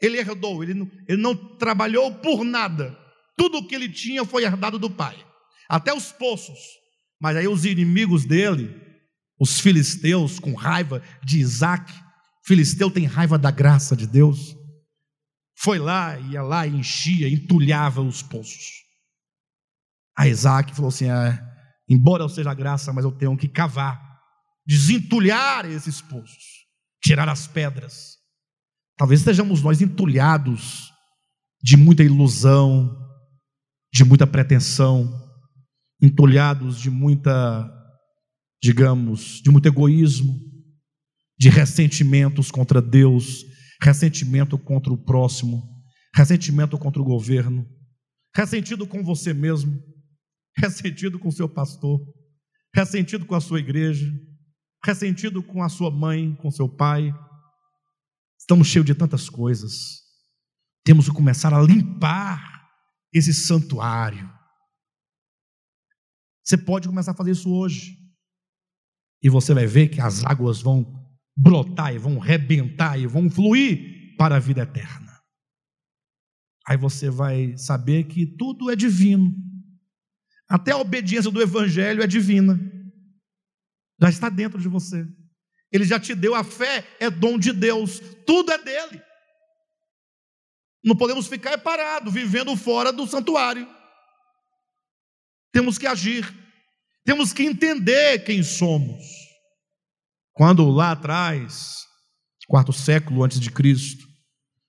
ele herdou, ele não, ele não trabalhou por nada. Tudo o que ele tinha foi herdado do pai, até os poços. Mas aí os inimigos dele, os filisteus, com raiva de Isaac, filisteu tem raiva da graça de Deus, foi lá, ia lá, enchia, entulhava os poços. A Isaac falou assim: é, embora eu seja graça, mas eu tenho que cavar, desentulhar esses poços, tirar as pedras. Talvez estejamos nós entulhados de muita ilusão, de muita pretensão, entulhados de muita, digamos, de muito egoísmo, de ressentimentos contra Deus, ressentimento contra o próximo, ressentimento contra o governo, ressentido com você mesmo ressentido com seu pastor, ressentido com a sua igreja, ressentido com a sua mãe, com seu pai. Estamos cheios de tantas coisas. Temos que começar a limpar esse santuário. Você pode começar a fazer isso hoje. E você vai ver que as águas vão brotar e vão rebentar e vão fluir para a vida eterna. Aí você vai saber que tudo é divino. Até a obediência do Evangelho é divina, já está dentro de você. Ele já te deu a fé, é dom de Deus, tudo é dele. Não podemos ficar parados, vivendo fora do santuário. Temos que agir, temos que entender quem somos. Quando lá atrás, quarto século antes de Cristo,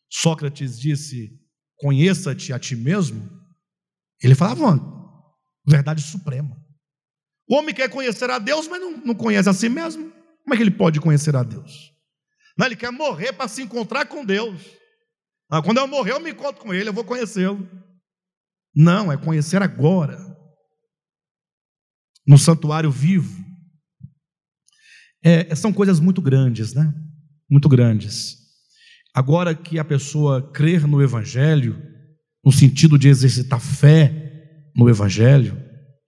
Sócrates disse: Conheça-te a ti mesmo. Ele falava Verdade suprema. O homem quer conhecer a Deus, mas não, não conhece a si mesmo. Como é que ele pode conhecer a Deus? Não, ele quer morrer para se encontrar com Deus. Ah, quando eu morrer, eu me encontro com Ele, eu vou conhecê-lo. Não, é conhecer agora. No santuário vivo. É, são coisas muito grandes, né? Muito grandes. Agora que a pessoa crer no Evangelho, no sentido de exercitar fé no Evangelho,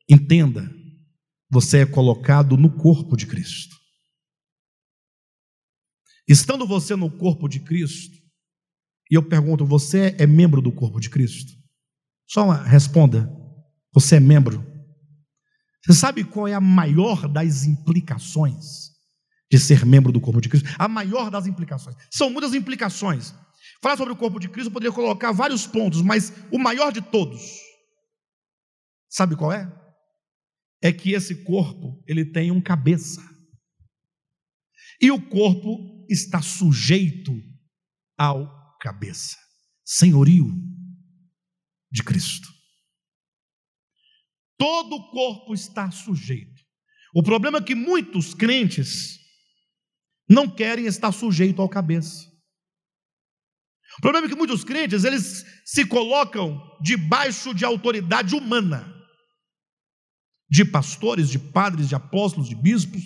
entenda, você é colocado no corpo de Cristo. Estando você no corpo de Cristo, e eu pergunto, você é membro do corpo de Cristo? Só uma, responda, você é membro. Você sabe qual é a maior das implicações de ser membro do corpo de Cristo? A maior das implicações. São muitas implicações. Falar sobre o corpo de Cristo, eu poderia colocar vários pontos, mas o maior de todos, sabe qual é? É que esse corpo, ele tem um cabeça. E o corpo está sujeito ao cabeça. Senhorio de Cristo. Todo o corpo está sujeito. O problema é que muitos crentes não querem estar sujeito ao cabeça. O problema é que muitos crentes, eles se colocam debaixo de autoridade humana. De pastores, de padres, de apóstolos, de bispos,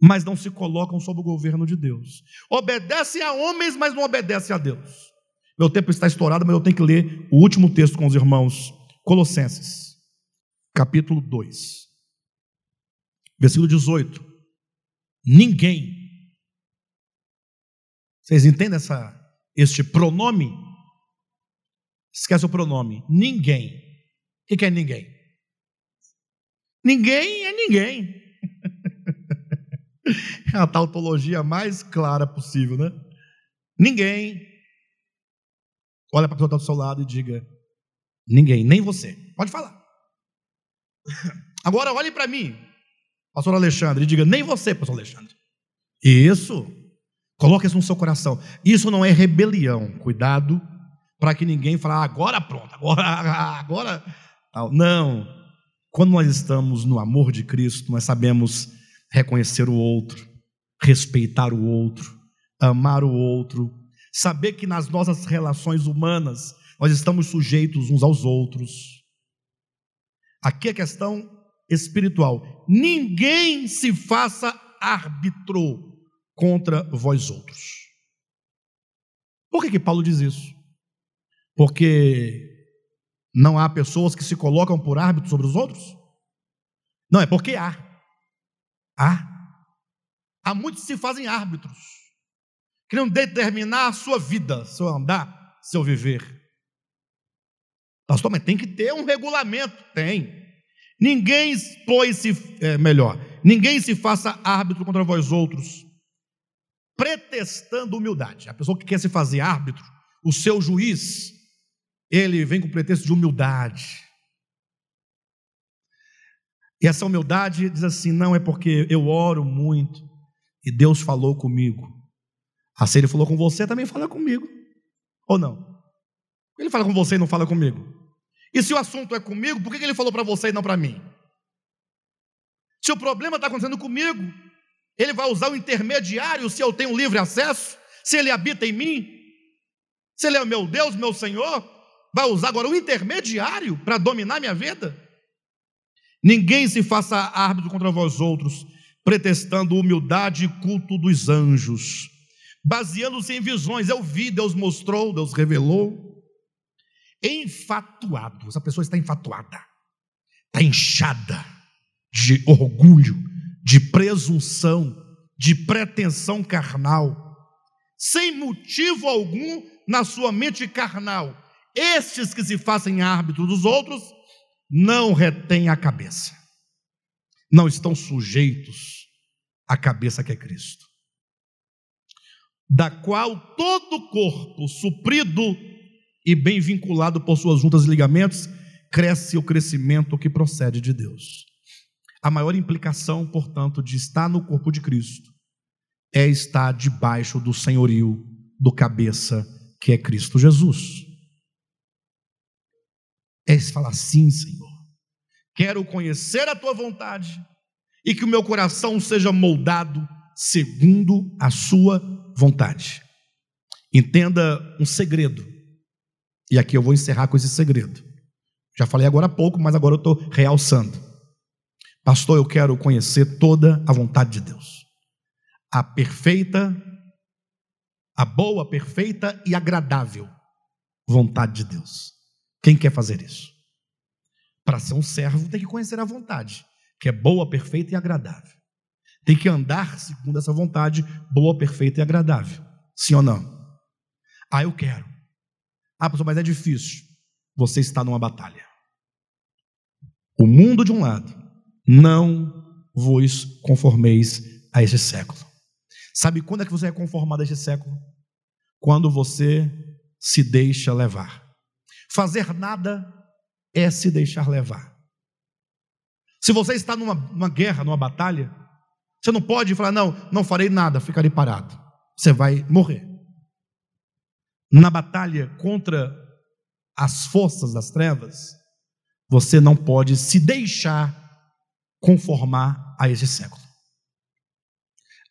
mas não se colocam sob o governo de Deus. Obedecem a homens, mas não obedecem a Deus. Meu tempo está estourado, mas eu tenho que ler o último texto com os irmãos, Colossenses capítulo 2, versículo 18. Ninguém. Vocês entendem essa, este pronome? Esquece o pronome. Ninguém. O que é ninguém? Ninguém é ninguém. É a tautologia mais clara possível, né? Ninguém. Olha para a pessoa está do seu lado e diga: Ninguém, nem você. Pode falar. Agora olhe para mim, pastor Alexandre, e diga: nem você, pastor Alexandre. Isso, coloque isso no seu coração. Isso não é rebelião. Cuidado para que ninguém fale, ah, agora pronto, agora, agora. Não. Quando nós estamos no amor de Cristo, nós sabemos reconhecer o outro, respeitar o outro, amar o outro, saber que nas nossas relações humanas nós estamos sujeitos uns aos outros. Aqui é questão espiritual. Ninguém se faça árbitro contra vós outros. Por que, que Paulo diz isso? Porque não há pessoas que se colocam por árbitro sobre os outros? Não, é porque há. Há. Há muitos que se fazem árbitros, querendo determinar a sua vida, seu andar, seu viver. Pastor, mas tem que ter um regulamento. Tem. Ninguém, pois, se, é, melhor, ninguém se faça árbitro contra vós outros, pretextando humildade. A pessoa que quer se fazer árbitro, o seu juiz, ele vem com pretexto de humildade. E essa humildade diz assim: não é porque eu oro muito e Deus falou comigo. Assim ele falou com você, também fala comigo. Ou não? Ele fala com você e não fala comigo. E se o assunto é comigo, por que ele falou para você e não para mim? Se o problema está acontecendo comigo, ele vai usar o intermediário se eu tenho livre acesso, se ele habita em mim, se ele é meu Deus, meu Senhor, vai usar agora o intermediário para dominar minha vida? Ninguém se faça árbitro contra vós outros, pretextando humildade e culto dos anjos, baseando-se em visões. Eu vi, Deus mostrou, Deus revelou enfatuado. Essa pessoa está enfatuada, está inchada de orgulho, de presunção, de pretensão carnal, sem motivo algum na sua mente carnal. Estes que se fazem árbitro dos outros não retêm a cabeça, não estão sujeitos à cabeça que é Cristo, da qual todo o corpo suprido e bem vinculado por suas juntas e ligamentos, cresce o crescimento que procede de Deus. A maior implicação, portanto, de estar no corpo de Cristo é estar debaixo do senhorio do cabeça que é Cristo Jesus. É falar sim, Senhor. Quero conhecer a tua vontade e que o meu coração seja moldado segundo a sua vontade. Entenda um segredo e aqui eu vou encerrar com esse segredo. Já falei agora há pouco, mas agora eu estou realçando. Pastor, eu quero conhecer toda a vontade de Deus. A perfeita, a boa, perfeita e agradável vontade de Deus. Quem quer fazer isso? Para ser um servo, tem que conhecer a vontade, que é boa, perfeita e agradável. Tem que andar segundo essa vontade, boa, perfeita e agradável. Sim ou não? Ah, eu quero. Ah, pastor, mas é difícil. Você está numa batalha. O mundo de um lado, não vos conformeis a este século. Sabe quando é que você é conformado a este século? Quando você se deixa levar. Fazer nada é se deixar levar. Se você está numa, numa guerra, numa batalha, você não pode falar, não, não farei nada, ficarei parado. Você vai morrer. Na batalha contra as forças das trevas, você não pode se deixar conformar a esse século.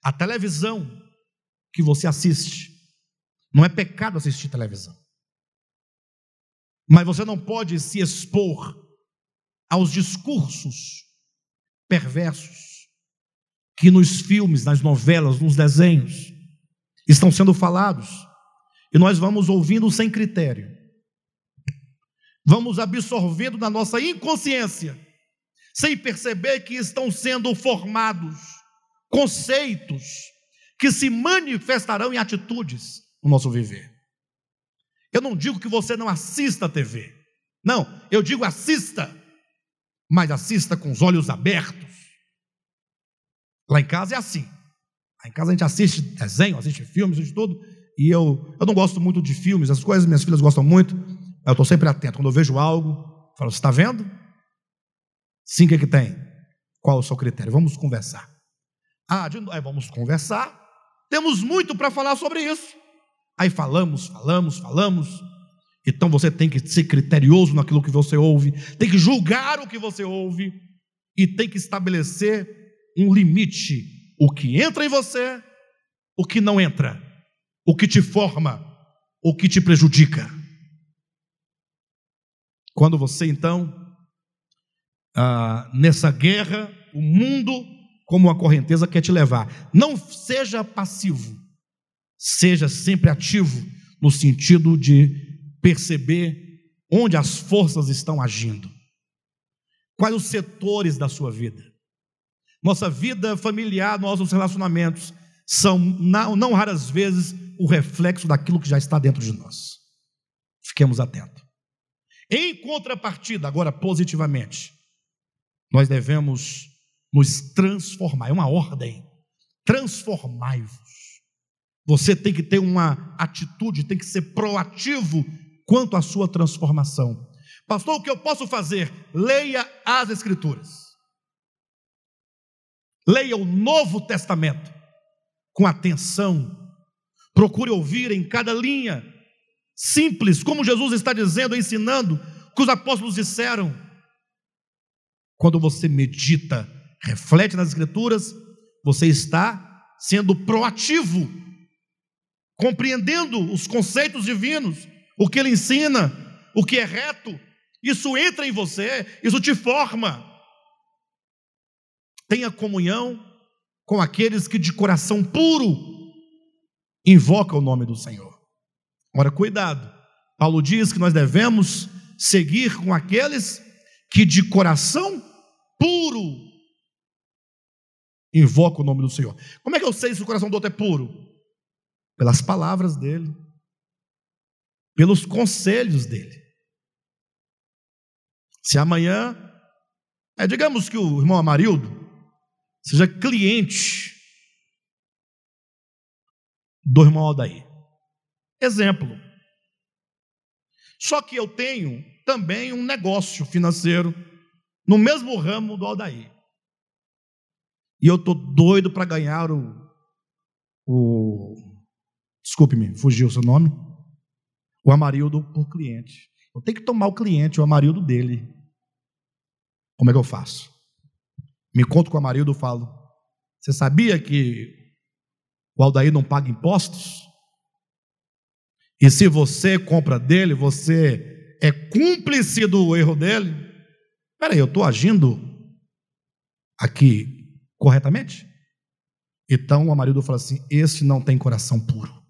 A televisão que você assiste, não é pecado assistir televisão. Mas você não pode se expor aos discursos perversos que nos filmes, nas novelas, nos desenhos estão sendo falados. E nós vamos ouvindo sem critério. Vamos absorvendo na nossa inconsciência, sem perceber que estão sendo formados conceitos que se manifestarão em atitudes no nosso viver. Eu não digo que você não assista a TV. Não, eu digo assista, mas assista com os olhos abertos. Lá em casa é assim. Lá em casa a gente assiste desenho, assiste filmes, assiste tudo. E eu, eu não gosto muito de filmes, as coisas minhas filhas gostam muito. Eu estou sempre atento. Quando eu vejo algo, eu falo, você está vendo? Sim, o que, é que tem? Qual é o seu critério? Vamos conversar. Ah, de, é, vamos conversar. Temos muito para falar sobre isso. Aí falamos, falamos, falamos. Então você tem que ser criterioso naquilo que você ouve, tem que julgar o que você ouve e tem que estabelecer um limite: o que entra em você, o que não entra, o que te forma, o que te prejudica. Quando você então, ah, nessa guerra, o mundo, como uma correnteza, quer te levar, não seja passivo Seja sempre ativo no sentido de perceber onde as forças estão agindo. Quais os setores da sua vida? Nossa vida familiar, nossos relacionamentos são, não, não raras vezes, o reflexo daquilo que já está dentro de nós. Fiquemos atentos. Em contrapartida, agora positivamente, nós devemos nos transformar, é uma ordem. Transformai-vos você tem que ter uma atitude, tem que ser proativo quanto à sua transformação. Pastor, o que eu posso fazer? Leia as Escrituras. Leia o Novo Testamento com atenção. Procure ouvir em cada linha, simples, como Jesus está dizendo, ensinando, que os apóstolos disseram. Quando você medita, reflete nas Escrituras, você está sendo proativo compreendendo os conceitos divinos, o que ele ensina, o que é reto, isso entra em você, isso te forma. Tenha comunhão com aqueles que de coração puro invocam o nome do Senhor. Ora, cuidado. Paulo diz que nós devemos seguir com aqueles que de coração puro invocam o nome do Senhor. Como é que eu sei se o coração do outro é puro? Pelas palavras dele, pelos conselhos dele. Se amanhã, é, digamos que o irmão Amarildo seja cliente do irmão Aldair. Exemplo. Só que eu tenho também um negócio financeiro no mesmo ramo do Aldair. E eu estou doido para ganhar o, o Desculpe-me, fugiu o seu nome? O Amarildo por cliente. Eu tenho que tomar o cliente, o Amarildo dele. Como é que eu faço? Me conto com o Amarildo falo: Você sabia que o Aldair não paga impostos? E se você compra dele, você é cúmplice do erro dele? Peraí, eu estou agindo aqui corretamente? Então o Amarildo fala assim: Esse não tem coração puro.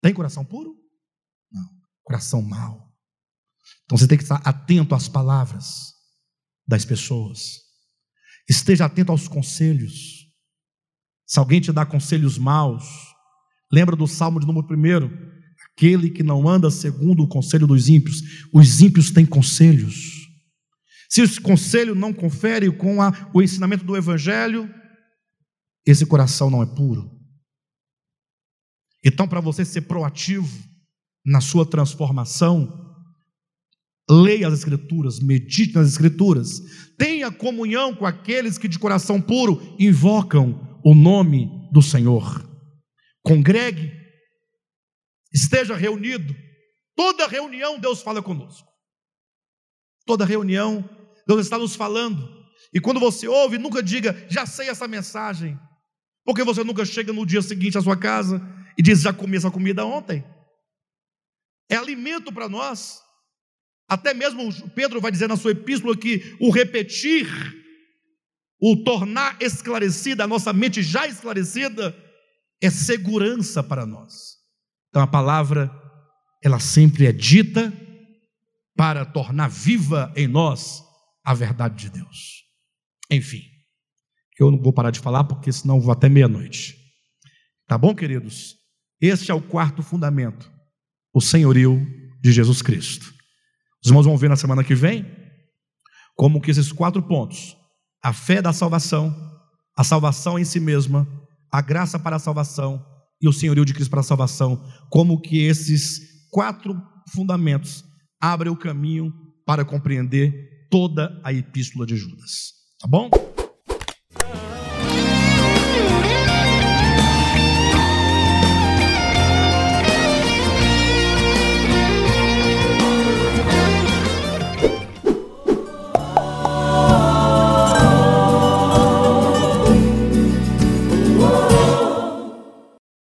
Tem coração puro? Não. Coração mau. Então você tem que estar atento às palavras das pessoas. Esteja atento aos conselhos. Se alguém te dá conselhos maus, lembra do Salmo de número 1? Aquele que não anda segundo o conselho dos ímpios. Os ímpios têm conselhos. Se esse conselho não confere com a, o ensinamento do Evangelho, esse coração não é puro. Então, para você ser proativo na sua transformação, leia as Escrituras, medite nas Escrituras, tenha comunhão com aqueles que de coração puro invocam o nome do Senhor. Congregue, esteja reunido. Toda reunião Deus fala conosco. Toda reunião Deus está nos falando. E quando você ouve, nunca diga, já sei essa mensagem. Porque você nunca chega no dia seguinte à sua casa e diz: Já comi essa comida ontem. É alimento para nós. Até mesmo Pedro vai dizer na sua epístola que o repetir, o tornar esclarecida, a nossa mente já esclarecida, é segurança para nós. Então a palavra, ela sempre é dita para tornar viva em nós a verdade de Deus. Enfim. Eu não vou parar de falar, porque senão vou até meia-noite. Tá bom, queridos? Este é o quarto fundamento: o senhorio de Jesus Cristo. Os irmãos vão ver na semana que vem como que esses quatro pontos: a fé da salvação, a salvação em si mesma, a graça para a salvação e o senhorio de Cristo para a salvação, como que esses quatro fundamentos abrem o caminho para compreender toda a epístola de Judas. Tá bom?